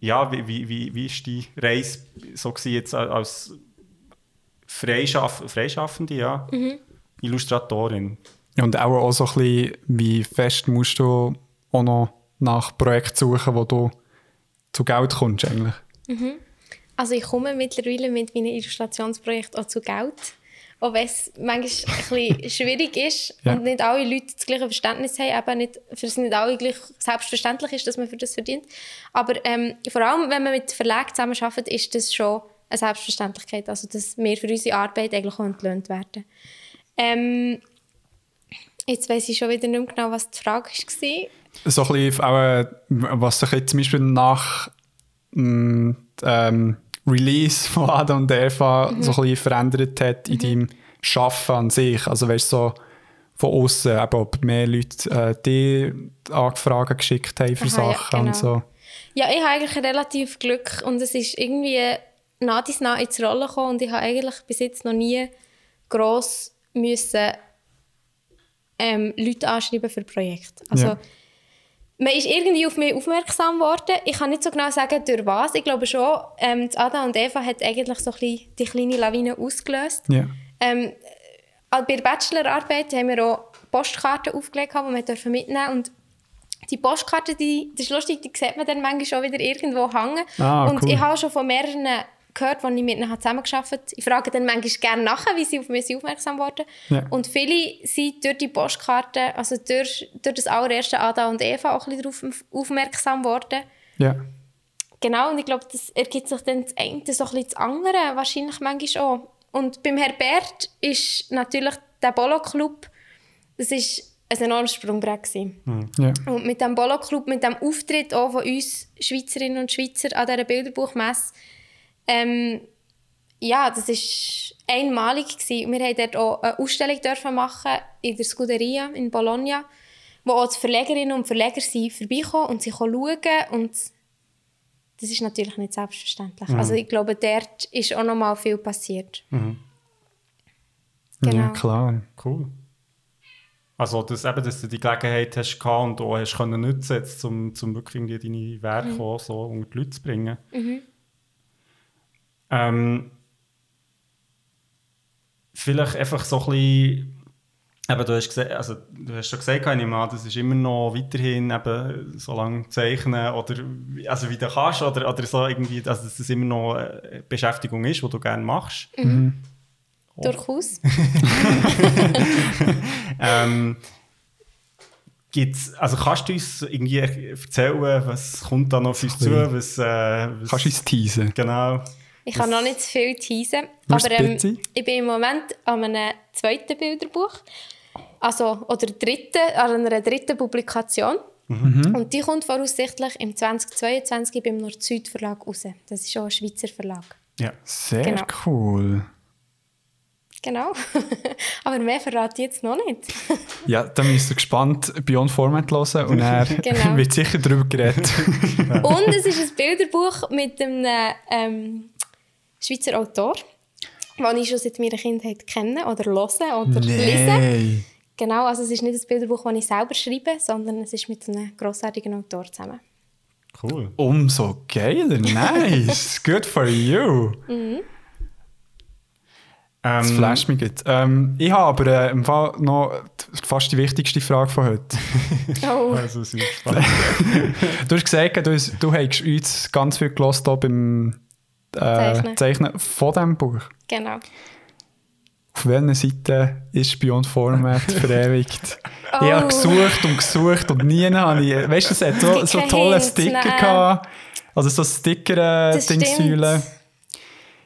Ja, wie, wie, wie, wie ist die Reise so jetzt als Freischaff Freischaffende, ja? Mhm. Illustratorin? Und auch, auch so ein bisschen, wie fest musst du auch noch nach Projekten suchen, wo du zu Geld kommst eigentlich? Mhm. Also ich komme mittlerweile mit meinen Illustrationsprojekten auch zu Geld. Auch wenn es manchmal ein bisschen schwierig ist ja. und nicht alle Leute das gleiche Verständnis haben, eben nicht, für es nicht alle gleich selbstverständlich ist, dass man für das verdient. Aber ähm, vor allem, wenn man mit Verlagen zusammenarbeitet, ist das schon eine Selbstverständlichkeit, also dass wir für unsere Arbeit eigentlich auch entlohnt werden. Ähm, jetzt weiß ich schon wieder nicht mehr genau, was die Frage war. So ein bisschen auch, äh, was sich jetzt zum Beispiel nach mm, ähm, Release von Adam und Eva mhm. so ein bisschen verändert hat in mhm. deinem Schaffen an sich. Also weißt so von außen, ob mehr Leute äh, die Anfragen geschickt haben für Aha, Sachen ja, genau. und so. Ja, ich habe eigentlich relativ Glück und es ist irgendwie nah dies nah ins Rollen gekommen und ich habe eigentlich bis jetzt noch nie gross müssen ähm, Leute anschreiben für Projekte. Also ja man ist irgendwie auf mich aufmerksam geworden. Ich kann nicht so genau sagen, durch was. Ich glaube schon, ähm, Ada und Eva hat eigentlich so ein bisschen die kleine Lawine ausgelöst. Ja. Ähm, äh, bei der Bachelorarbeit haben wir auch Postkarten aufgelegt, die wir mitnehmen durften. Und die Postkarten, die, das ist lustig, die sieht man dann manchmal schon wieder irgendwo hängen. Ah, und cool. ich habe schon von mehreren gehört, als ich mit ihnen zusammengearbeitet habe. Ich frage dann manchmal gerne nachher, wie sie auf mich aufmerksam wurden. Ja. Und viele sind durch die Postkarte, also durch, durch das allererste Ada und Eva auch ein bisschen darauf aufmerksam worden. Ja. Genau, und ich glaube, das ergibt sich dann das eine so ein bisschen das andere, wahrscheinlich manchmal auch. Und beim Herbert ist natürlich der Bolo-Club, das ist ein enormes Sprungbrett Mhm. Ja. Und mit dem Bolo-Club, mit dem Auftritt auch von uns Schweizerinnen und Schweizer an dieser Bilderbuchmesse, ähm, ja, das war einmalig. Gewesen. Wir durften dort auch eine Ausstellung dürfen machen in der Scuderia in Bologna, wo auch die Verlegerinnen und Verleger sind vorbeikommen und sie schauen und das ist natürlich nicht selbstverständlich. Mhm. Also ich glaube, dort ist auch noch mal viel passiert. Mhm. Genau. Ja, klar. Cool. Also, dass, eben, dass du die Gelegenheit hast und auch hast können nutzen, um, um wirklich deine Werke mhm. so unter die Leute zu bringen. Mhm. Ähm, vielleicht einfach so ein bisschen, eben, du, hast gesagt, also, du hast schon gesagt, ich nehme das ist immer noch weiterhin eben so lange zeichnen oder also wie du kannst oder, oder so irgendwie, also dass das immer noch eine Beschäftigung ist, die du gerne machst. Mhm. Oh. Durchaus. ähm, Gibt's, also kannst du uns irgendwie erzählen, was kommt da noch auf uns zu? Was, äh, was, kannst du uns teasen? Genau. Ich kann noch nicht zu viel teasen, aber ähm, ich bin im Moment an einem zweiten Bilderbuch, also oder dritten, an einer dritten Publikation. Mhm. Und die kommt voraussichtlich im 2022 beim Nord-Süd Verlag raus. Das ist auch ein Schweizer Verlag. Ja, sehr genau. cool. Genau. Aber mehr verrate ich jetzt noch nicht. ja, dann bist du gespannt Beyond Format hören und er genau. wird sicher darüber geredet. und es ist ein Bilderbuch mit einem ähm, Schweizer Autor, den ich schon seit meiner Kindheit kenne oder höre oder nee. lese. Genau, also es ist nicht ein Bilderbuch, das ich selber schreibe, sondern es ist mit einem grossartigen Autor zusammen. Cool. Umso geiler, nice, good for you. Mhm. Das ähm, flasht mich gut. Ähm, ich habe aber äh, im Fall noch fast die wichtigste Frage von heute. Oh. also, du hast gesagt, du, du hast uns ganz viel gelost beim äh, zeichnen. zeichnen von diesem Buch. Genau. Auf welcher Seite ist Beyond Format verewigt? Oh. Ich habe gesucht und gesucht und nie habe ich... Weißt du, es hat so, so tolle Sticker gehabt. Also so Sticker-Dingssäulen.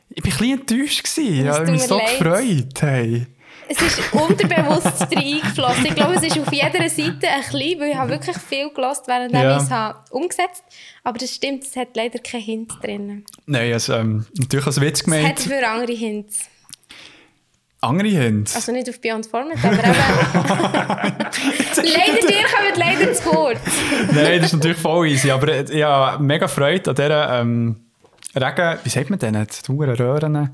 Ich war ein bisschen enttäuscht. Gewesen. Ich habe mich so leid. gefreut. Hey. Es ist unterbewusst reingeflossen. Ich glaube, es ist auf jeder Seite ein bisschen, weil ich habe wirklich viel gelernt, während ja. ich es habe umgesetzt Aber das stimmt, es hat leider keinen Hint drin. Nein, also, ähm, natürlich als Witz gemeint. Es hat für andere Hints. Andere Hints? Also nicht auf Beyond Format, aber eben... leider, dir kommen leider zu kurz. Nein, das ist natürlich voll easy, aber ich habe mega Freude an dieser... Ähm, Regen, wie sagt man denn? Die Röhren?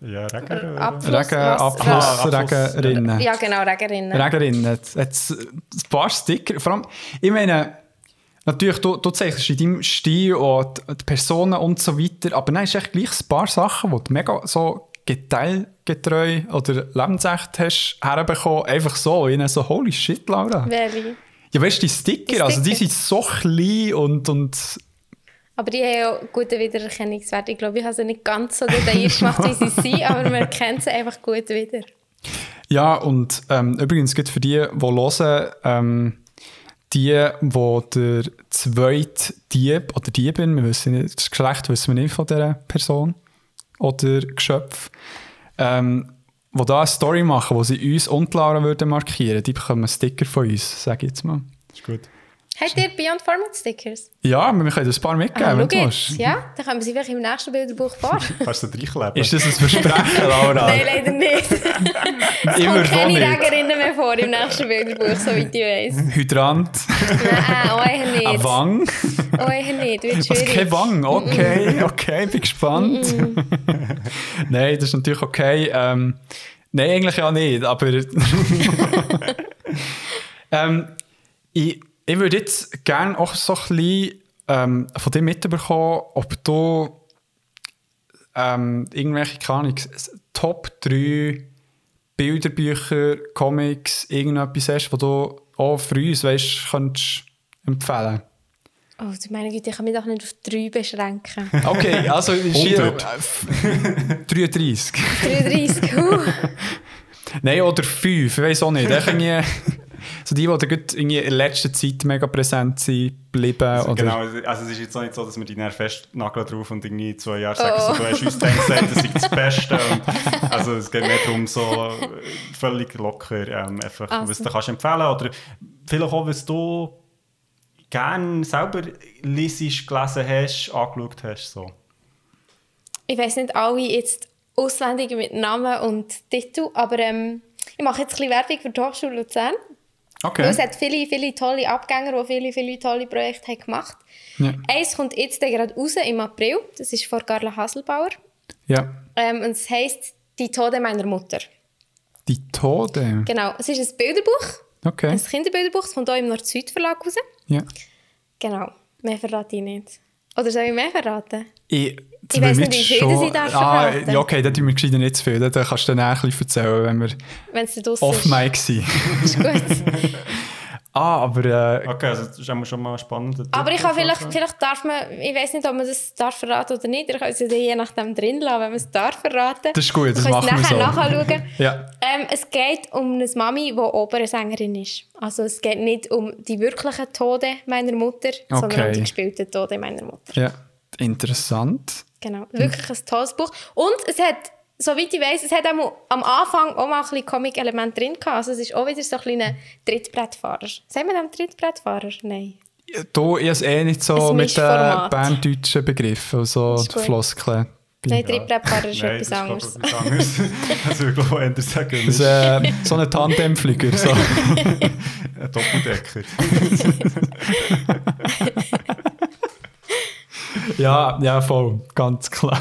Ja. Abfluss, Regen, was- Abfluss, Ah, Abfluss. Regenrinnen. Ja, genau, Regerinnen. Regerinnen. Jetzt ein paar Sticker. Vor allem, ich meine, natürlich, du, du zeichnest in deinem Stil auch die, die Personen und so weiter, aber dann ist echt gleich ein paar Sachen, die du mega so geteilgetreu oder lebensecht hast herbekommen, einfach so, in so, holy shit, Laura. Welche? Ja, weißt du, die Sticker, Die also die Sticker. sind so klein und, und Aber die haben ja guten Wiedererkennungswert. Ich glaube, ich habe sie nicht ganz so detailliert gemacht, wie sie sind, aber man erkennt sie einfach gut wieder. Ja, und ähm, übrigens geht für die, die hören, ähm, die, wo der zweite Dieb oder Diebin, wir wissen nicht, das Geschlecht wissen wir nicht von dieser Person oder Geschöpf, ähm, wo da eine Story machen, wo sie uns und Laura würden markieren, die bekommen einen Sticker von uns, sage ich jetzt mal. Ist gut. Habt ihr Beyond Format Stickers? Ja, wir können das ein paar mitgeben, Ah, wenn du schau willst. jetzt. Ja, dann kommen sie vielleicht im nächsten Bilderbuch vor. Kannst du da reinkleben? Ist das ein Versprechen, Laura? Nein, leider nicht. Es Immer kommt keine nicht. Regerinnen mehr vor im nächsten Bilderbuch, soweit ich weiß. Hydrant, Nein, auch eher eine nicht. Wang. Eher nicht, wird schwierig. keine Wang? Okay, okay, bin gespannt. Nein, das ist natürlich okay. Ähm, nein, eigentlich ja nicht, aber. ähm, ich, ich würde jetzt gerne auch so ein bisschen ähm, von dir mitbekommen, ob du ähm, irgendwelche, keine Ahnung, Top 3 Bilderbücher, Comics, irgendetwas hast, was du auch für uns weißt, könntest empfehlen Oh, du meine Güte, ich kann mich doch nicht auf drei beschränken. Okay, also ist hier 100. äh, 33. 33, huh. Nein, oder 5, ich weiß auch nicht. Ich so die, die da irgendwie in letzter Zeit mega präsent sind, geblieben. Also, oder, genau, also es ist jetzt auch nicht so, dass wir die dann festnageln drauf und irgendwie zwei Jahre sagen, so, du hast uns dann gesagt, das ist das Beste. Und, also es geht mehr darum, so äh, völlig locker, ähm, einfach, Also. was du kannst empfehlen oder vielleicht auch, was du gerne selber lesest, gelesen hast, angeschaut hast. So. Ich weiß nicht alle jetzt auswendig mit Namen und Titel, aber ähm, ich mache jetzt ein bisschen Werbung für die Hochschule Luzern. Weil Okay. es hat viele, viele tolle Abgänger, die viele, viele tolle Projekte haben gemacht Ja. Eins kommt jetzt gerade raus im April. Das ist von Carla Haselbauer. ja. Ähm, und es heisst «Die Tode meiner Mutter». Die Tode. Genau, es ist ein Bilderbuch, Okay. ein Kinderbilderbuch. Es kommt auch im Nord-Süd-Verlag raus. Ja. Genau, mehr verrate ich nicht. Oder soll ich mehr verraten? Ich, Ich weiss nicht, wie viel das ich darf ah, ja, okay, dann tun wir gescheiter nicht zu viel. Dann kannst du dann auch ein bisschen erzählen, wenn wir Wenn es draussen ist. off-mic sind. Ist gut. ah, aber äh, Okay, also das ist immer schon mal spannend. Aber ich kann vielleicht, vielleicht darf man, ich weiß nicht, ob man das darf verraten oder nicht. Ich kann es ja je nachdem drin lassen, wenn man es darf verraten. Das ist gut, das machen wir nachher so. nachschauen. ja. Ähm, es geht um eine Mami, die Opernsängerin ist. Also es geht nicht um die wirklichen Tode meiner Mutter, sondern um Okay. die gespielten Tode meiner Mutter. ja, interessant. Genau, wirklich ein tolles Buch. Und es hat, soweit ich weiß, es hat auch am Anfang auch mal ein bisschen Comic-Element drin gehabt. Also es ist auch wieder so ein kleiner Trittbrettfahrer. Sagen wir dem Trittbrettfahrer? Nein. Du, ich habe es eh nicht so Ein mit den berndeutschen Begriffen, also Das ist. Floskeln. Nein, Trittbrettfahrer ist Nein, etwas das anderes. ist glaub ich, etwas anderes. also ich glaube, eher sagen, Das, äh, so ein Tandemflieger. So. ein Doppeldecker. ja, ja, voll, ganz klar.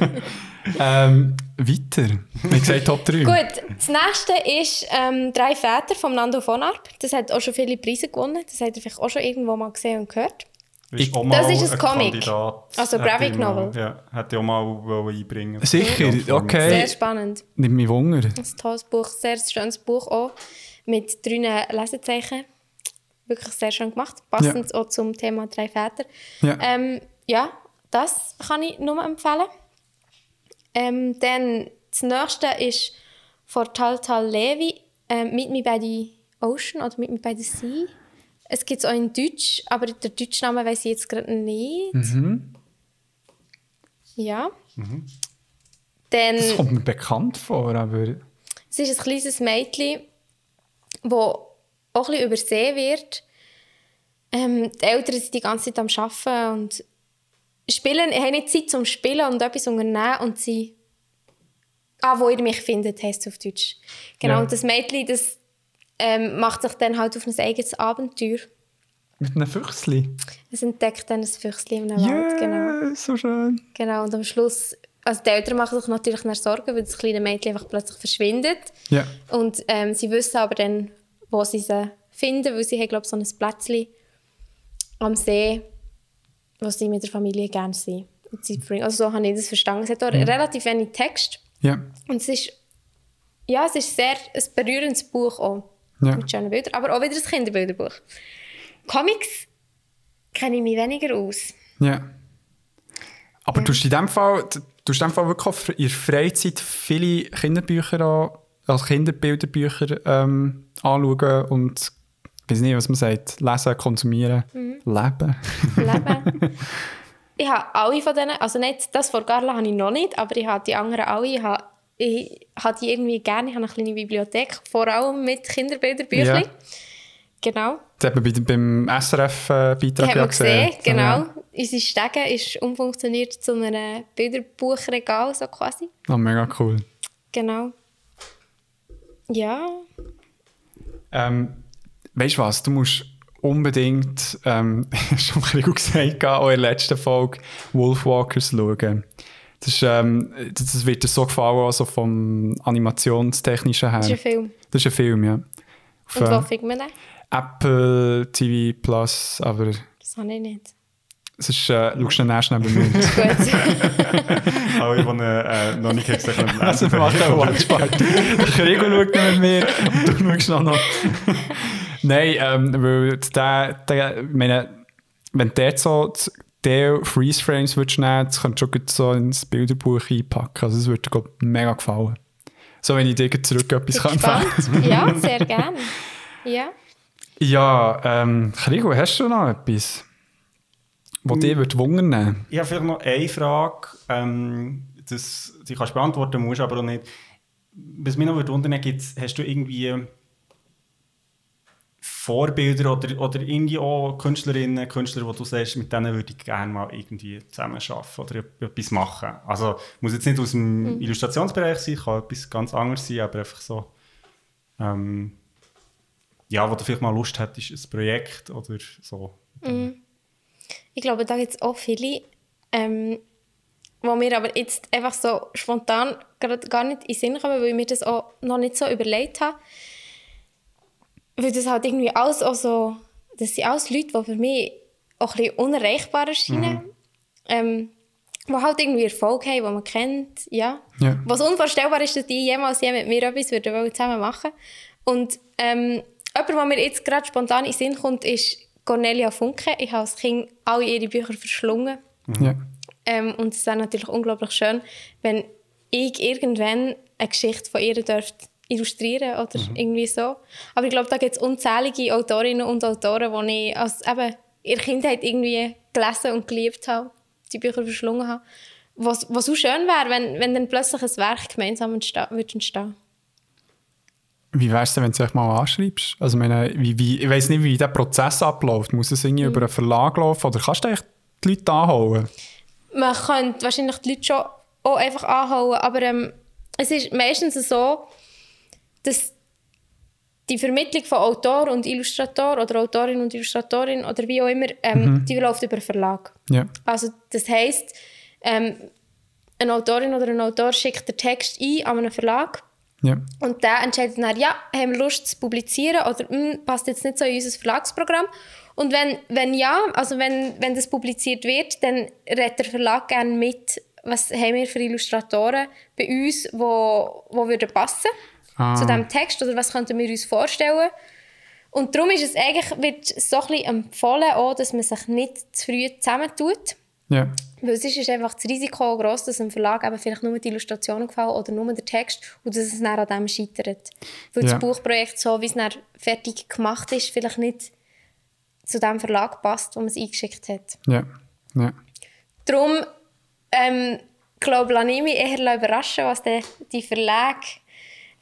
ähm, weiter. Wie gesagt, Top 3. Gut, das nächste ist ähm, «Drei Väter» von Nando von Arp. Das hat auch schon viele Preise gewonnen. Das habt ihr vielleicht auch schon irgendwo mal gesehen und gehört. Ist auch Das mal ist ein Comic. Kandidat. Also Graphic ich Novel. Ja, hätte ich auch mal wollen einbringen Sicher, okay. Sehr spannend. Nimmt mich Wunder. Ein tolles Buch, sehr schönes Buch auch. Mit drei Lesezeichen. Wirklich sehr schön gemacht. Passend auch zum Thema «Drei Väter». Ja. Ähm, ja, das kann ich nur empfehlen. Ähm, dann das nächste ist von Tal Tal Levi, ähm, «Meet Me by the Ocean» oder «Meet Me by the Sea». Es gibt es auch in Deutsch, aber den deutschen Namen weiß ich jetzt gerade nicht. Mhm. Ja. Mhm. Dann, Das kommt mir bekannt vor, aber... es ist ein kleines Mädchen, das auch ein bisschen übersehen wird. Ähm, die Eltern sind die ganze Zeit am Arbeiten und spielen, haben nicht Zeit zum Spielen und etwas unternehmen und sie «Ah, wo ihr mich findet», heisst es auf Deutsch. Genau, Ja. und das Mädchen, das ähm, macht sich dann halt auf ein eigenes Abenteuer. Mit einem Füchsli? Es entdeckt dann ein Füchsli im Wald, Yeah, genau. so schön. Genau, und am Schluss, also die Eltern machen sich natürlich nach Sorgen, weil das kleine Mädchen einfach plötzlich verschwindet. Ja. Und ähm, sie wissen aber dann, wo sie sie finden, weil sie haben, glaube ich, so ein Plätzchen am See, wo sie mit der Familie gerne sind. Und sie bringen- Also so habe ich das verstanden. Es hat auch relativ wenig Text. Ja. Und es ist, ja, es ist sehr ein berührendes Buch auch. Ja. Mit schönen Bildern. Aber auch wieder ein Kinderbilderbuch. Comics kenne ich mich weniger aus. Ja. Aber du hast in dem Fall, du hast in dem Fall wirklich in der Freizeit viele Kinderbücher an, also Kinderbilderbücher ähm, anschauen und ich weiß nicht, was man sagt, lesen, konsumieren, Mhm. leben. Leben. ich habe alle von denen, also nicht das von Carla habe ich noch nicht, aber ich habe die anderen alle. Ich habe, ich habe die irgendwie gerne. Ich habe eine kleine Bibliothek, vor allem mit Kinderbilderbüchern. Ja. Genau. Das hat man bei, beim SRF-Beitrag hat ja gesehen, So, genau. ja. Unsere Stege ist umfunktioniert zu einem Bilderbuchregal, so quasi. Oh, mega cool. Genau. Ja. Ähm, weißt du was, du musst unbedingt, ähm, hast du schon gesagt, auch in der letzten Folge Wolfwalkers schauen. Das, ist, ähm, das wird dir so gefallen, also vom animationstechnischen her. Das ist ein Film. Das ist ein Film, ja. Auf Und wo äh, findet man den? Apple TV Plus, aber Das habe ich nicht. Es ist, äh, schaust du nächstes neben mir. Gut. Alle, die äh, noch nicht gesehen haben, Also lesen. macht eine Watchparty. Der Krigo schaut nicht mit mir und du schaust noch. noch. Nein, ähm, weil der, der, ich meine, wenn der so der Freeze Frames würdest nehmen, das könntest du schon gut so ins Bilderbuch einpacken. Also das würde dir mega gefallen. So, wenn ich dir zurück etwas kann. Ja, sehr gerne. Ja. Ja, ähm, Krigo, hast du noch etwas, was Mm. dir würde wundern? Ich habe vielleicht noch eine Frage, ähm, das, die kannst du beantworten, musst aber auch nicht. Was mich noch wundern, gibt's, hast du irgendwie Vorbilder oder, oder irgendwie auch Künstlerinnen, Künstler, wo du sagst, mit denen würde ich gerne mal irgendwie zusammenarbeiten oder etwas machen? Also muss jetzt nicht aus dem Illustrationsbereich sein, kann etwas ganz anderes sein, aber einfach so, ähm, ja, wo du vielleicht mal Lust hättest, ein Projekt oder so. Ich glaube, da gibt es auch viele, ähm, wo mir aber jetzt einfach so spontan gerade gar nicht in den Sinn kommen, weil ich mir das auch noch nicht so überlegt habe. Weil das halt irgendwie alles auch so, das sind alles Leute, die für mich auch ein bisschen unerreichbar erscheinen. Ähm, die halt irgendwie Erfolg haben, die man kennt, ja. Ja. Was unvorstellbar ist, dass die jemals je mit mir etwas würden zusammen machen Und ähm, jemand, der mir jetzt gerade spontan in den Sinn kommt, ist Cornelia Funke. Ich habe als Kind alle ihre Bücher verschlungen. Ja. Ähm, und es ist natürlich unglaublich schön, wenn ich irgendwann eine Geschichte von ihr dürfte illustrieren oder irgendwie so. Aber ich glaube, da gibt es unzählige Autorinnen und Autoren, die ich als eben in der Kindheit irgendwie gelesen und geliebt habe, die Bücher verschlungen habe. Was, was so schön wäre, wenn, wenn dann plötzlich ein Werk gemeinsam entstehen, würde entstehen. Wie wär's denn, wenn du dich mal anschreibst? Also, meine, wie, wie, ich weiss nicht, wie der Prozess abläuft. Muss es irgendwie über einen Verlag laufen oder kannst du echt die Leute anholen? man könnte wahrscheinlich die Leute schon auch einfach anhauen, aber ähm, es ist meistens so, dass die Vermittlung von Autor und Illustrator oder Autorin und Illustratorin oder wie auch immer, ähm, die läuft über Verlag. Ja. Also das heisst, ähm, eine Autorin oder ein Autor schickt den Text ein an einen Verlag Ja. und der entscheidet dann, ja, haben wir Lust zu publizieren oder «Hm, passt jetzt nicht so in unser Verlagsprogramm. Und wenn, wenn ja, also wenn, wenn das publiziert wird, dann redet der Verlag gerne mit, was haben wir für Illustratoren bei uns, wo, wo würden passen Ah. zu diesem Text oder was könnten wir uns vorstellen. Und darum ist es eigentlich, wird so ein bisschen empfohlen, auch, dass man sich nicht zu früh zusammentut. Ja. Weil sonst ist einfach das Risiko groß, dass dem Verlag eben vielleicht nur die Illustrationen gefallen oder nur der Text und dass es dann an dem scheitert. Weil Ja. das Buchprojekt, so wie es dann fertig gemacht ist, vielleicht nicht zu dem Verlag passt, wo man es eingeschickt hat. Ja. Ja. Darum ähm, glaube ich mich eher überraschen, was der, die Verlage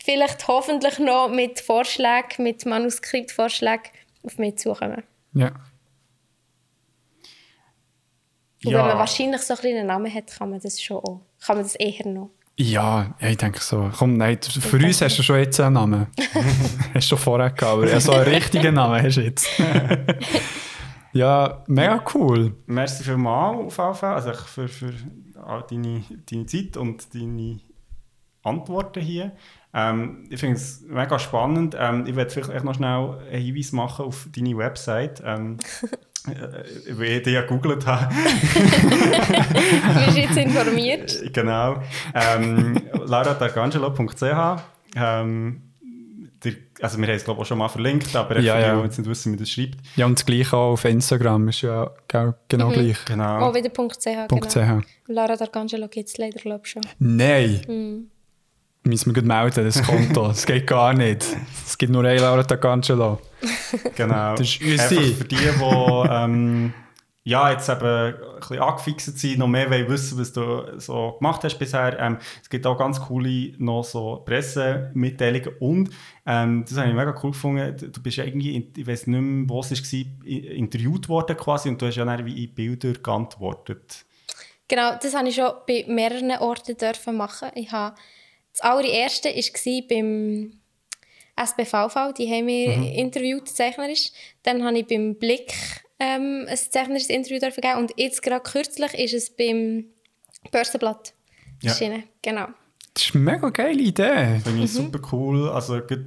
vielleicht hoffentlich noch mit Vorschlägen, mit Manuskriptvorschlägen auf mich zukommen. Ja. Und wenn man wahrscheinlich so einen Namen hat, kann man das schon auch. Kann man das eher noch. Ja, ja, ich denke so. Komm, nein, für uns hast du schon jetzt einen Namen. hast du schon vorher gehabt, aber ja, so einen richtigen Namen hast du jetzt. Ja, mega cool. Merci vielmals auf jeden Fall, also für, für all deine, deine Zeit und deine Antworten hier. Ähm, ich finde es mega spannend. Ähm, ich werde vielleicht noch schnell einen Hinweis machen auf deine Website. Ähm, äh, wie ich die ja gegoogelt habe. Du bist jetzt informiert. genau. Ähm, lauradargangelo.ch ähm, der, also wir haben es glaube ich auch schon mal verlinkt, aber Ja, ja. die jetzt nicht wissen, wie das schreibt. Ja, und das gleiche auch auf Instagram ist ja genau gleich. Genau. Oh, wieder .ch, Punkt genau. .ch. Lara D'Arcangelo gibt es leider, glaube ich, schon. Nein! Müssen wir gut melden, das Konto. Das geht gar nicht. Es gibt nur eine Laura D'Angelo. Genau. Das ist unsere. Einfach für die, die ähm, ja, jetzt eben ein bisschen angefixt sind, noch mehr wollen wissen, was du so gemacht hast bisher. Ähm, es gibt auch ganz coole noch so Pressemitteilungen und ähm, das habe ich mega cool gefunden. Du- bist ja irgendwie, in- ich weiß nicht mehr, wo es war, interviewt worden quasi und du hast ja dann wie in Bilder geantwortet. Genau, das habe ich schon bei mehreren Orten dürfen machen. Ich habe, das allererste war beim SBVV, die haben mich interviewt, zeichnerisch. Dann habe ich beim Blick ähm, ein zeichnerisches Interview dürfen geben und jetzt gerade kürzlich ist es beim Börsenblatt Ja. erschienen. Genau. Das ist eine mega geile Idee. Finde ich super cool. Also gut,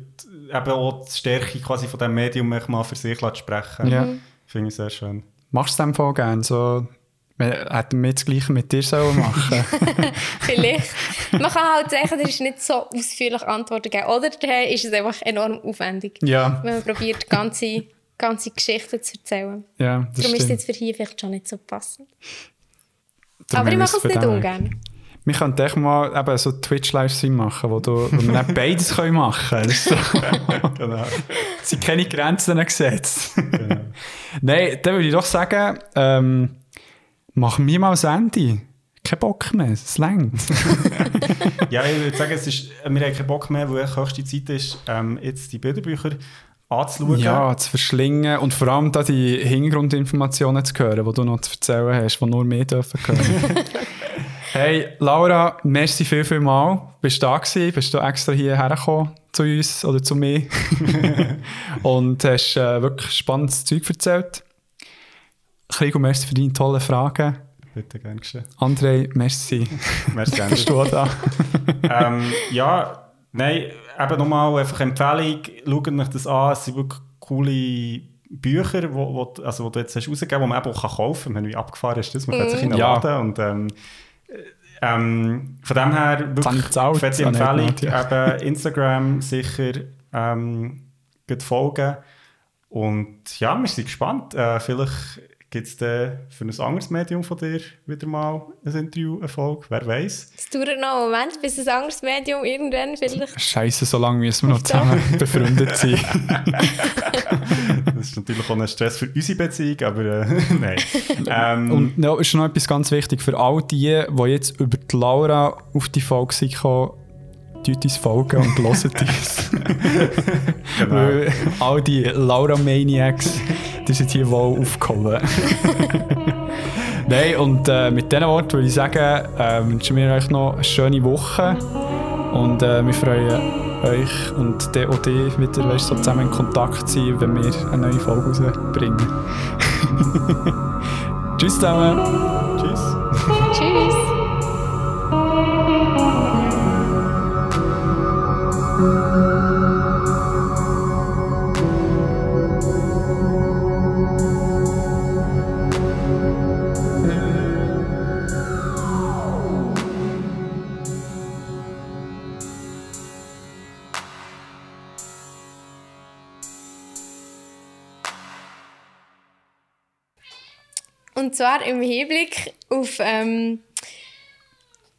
eben auch die Stärke quasi von diesem Medium mal für sich zu sprechen. Ja. Finde ich sehr schön. Machst du es dem Fall gerne? So, wir hätten wir das Gleiche mit dir sollen machen Vielleicht. Man kann halt sagen, der ist nicht so ausführlich Antworten geben. Oder dann ist es einfach enorm aufwendig, Ja, wenn man probiert, ganze, ganze Geschichten zu erzählen. ja, das Darum ist es stimmt. jetzt für hier vielleicht schon nicht so passend. Darum Aber ich mache es nicht ungern. Wir könnten echt mal eben so Twitch-Livestream machen, wo, du, wo wir dann beides können machen können. Das ist so, Genau. es sind keine Grenzen gesetzt. Nein, dann würde ich doch sagen, ähm, machen wir mal ein Ende. Kein Bock mehr, es längt. Ja, ich würde sagen, es ist, wir haben keinen Bock mehr, weil es höchste Zeit ist, ähm, jetzt die Bilderbücher anzuschauen. Ja, zu verschlingen und vor allem da die Hintergrundinformationen zu hören, die du noch zu erzählen hast, die nur mehr dürfen hören. hey, Laura, merci viel, viel mal. Bist du da gewesen? Bist du extra hierher gekommen zu uns oder zu mir? und hast äh, wirklich spannendes Zeug erzählt. Krigo, merci für deine tollen Fragen. Bitte, gern geschehen. André, merci. Merci. Bist du auch da? ähm, ja, nein, eben nochmal einfach Empfehlung, schaut euch das an, es sind wirklich coole Bücher, wo, wo, also, wo du jetzt hast rausgegeben hast, die man eben auch kaufen kann. Wie abgefahren ist das? Man kann sich in den Ja. Laden und ähm, ähm, von dem her wirklich fette Empfehlung, nicht, ja. eben Instagram sicher ähm, folgen und ja, wir sind gespannt. Äh, vielleicht gibt es dann für ein anderes Medium von dir wieder mal ein Interview-Erfolg, wer weiß. Es dauert noch einen Moment, bis ein anderes Medium irgendwann vielleicht... Scheiße, so lange müssen wir noch zusammen befreundet sein. Das ist natürlich auch ein Stress für unsere Beziehung, aber äh, nein. Ähm, Und ja, ist noch etwas ganz wichtig für all die, die jetzt über die Laura auf die Folge sind gekommen, tut uns folgen und hören uns. genau. All die Laura-Maniacs, die sind hier wohl aufgekommen. Nein, und äh, mit diesen Worten würde ich sagen, äh, wünschen wir euch noch eine schöne Woche. Und äh, wir freuen euch und auch dich wieder weißt, so zusammen in Kontakt zu sein, wenn wir eine neue Folge rausbringen. Tschüss zusammen! Tschüss. Und zwar im Hinblick auf ähm,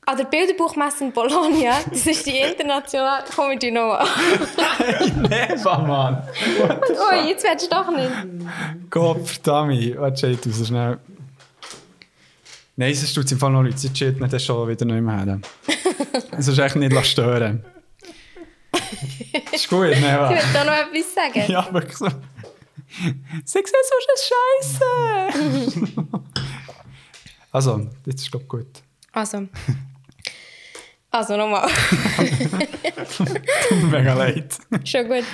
an der Bilderbuchmesse in Bologna. Das ist die internationale Comedy Nova. Neva, Mann! Oh, jetzt willst du doch nicht. Gott verdammt! Warte, schau raus, schnell. Nein, sonst tut es im Fall noch Leute. Sie nicht, das schon wieder nicht mehr her. Das ist echt nicht stören. ist gut, Neva. Ich will da noch etwas sagen. Ja, wirklich so. Sag so Scheiße! also, jetzt ist glaube ich gut. Also. Also nochmal. Mega leid. Schon gut.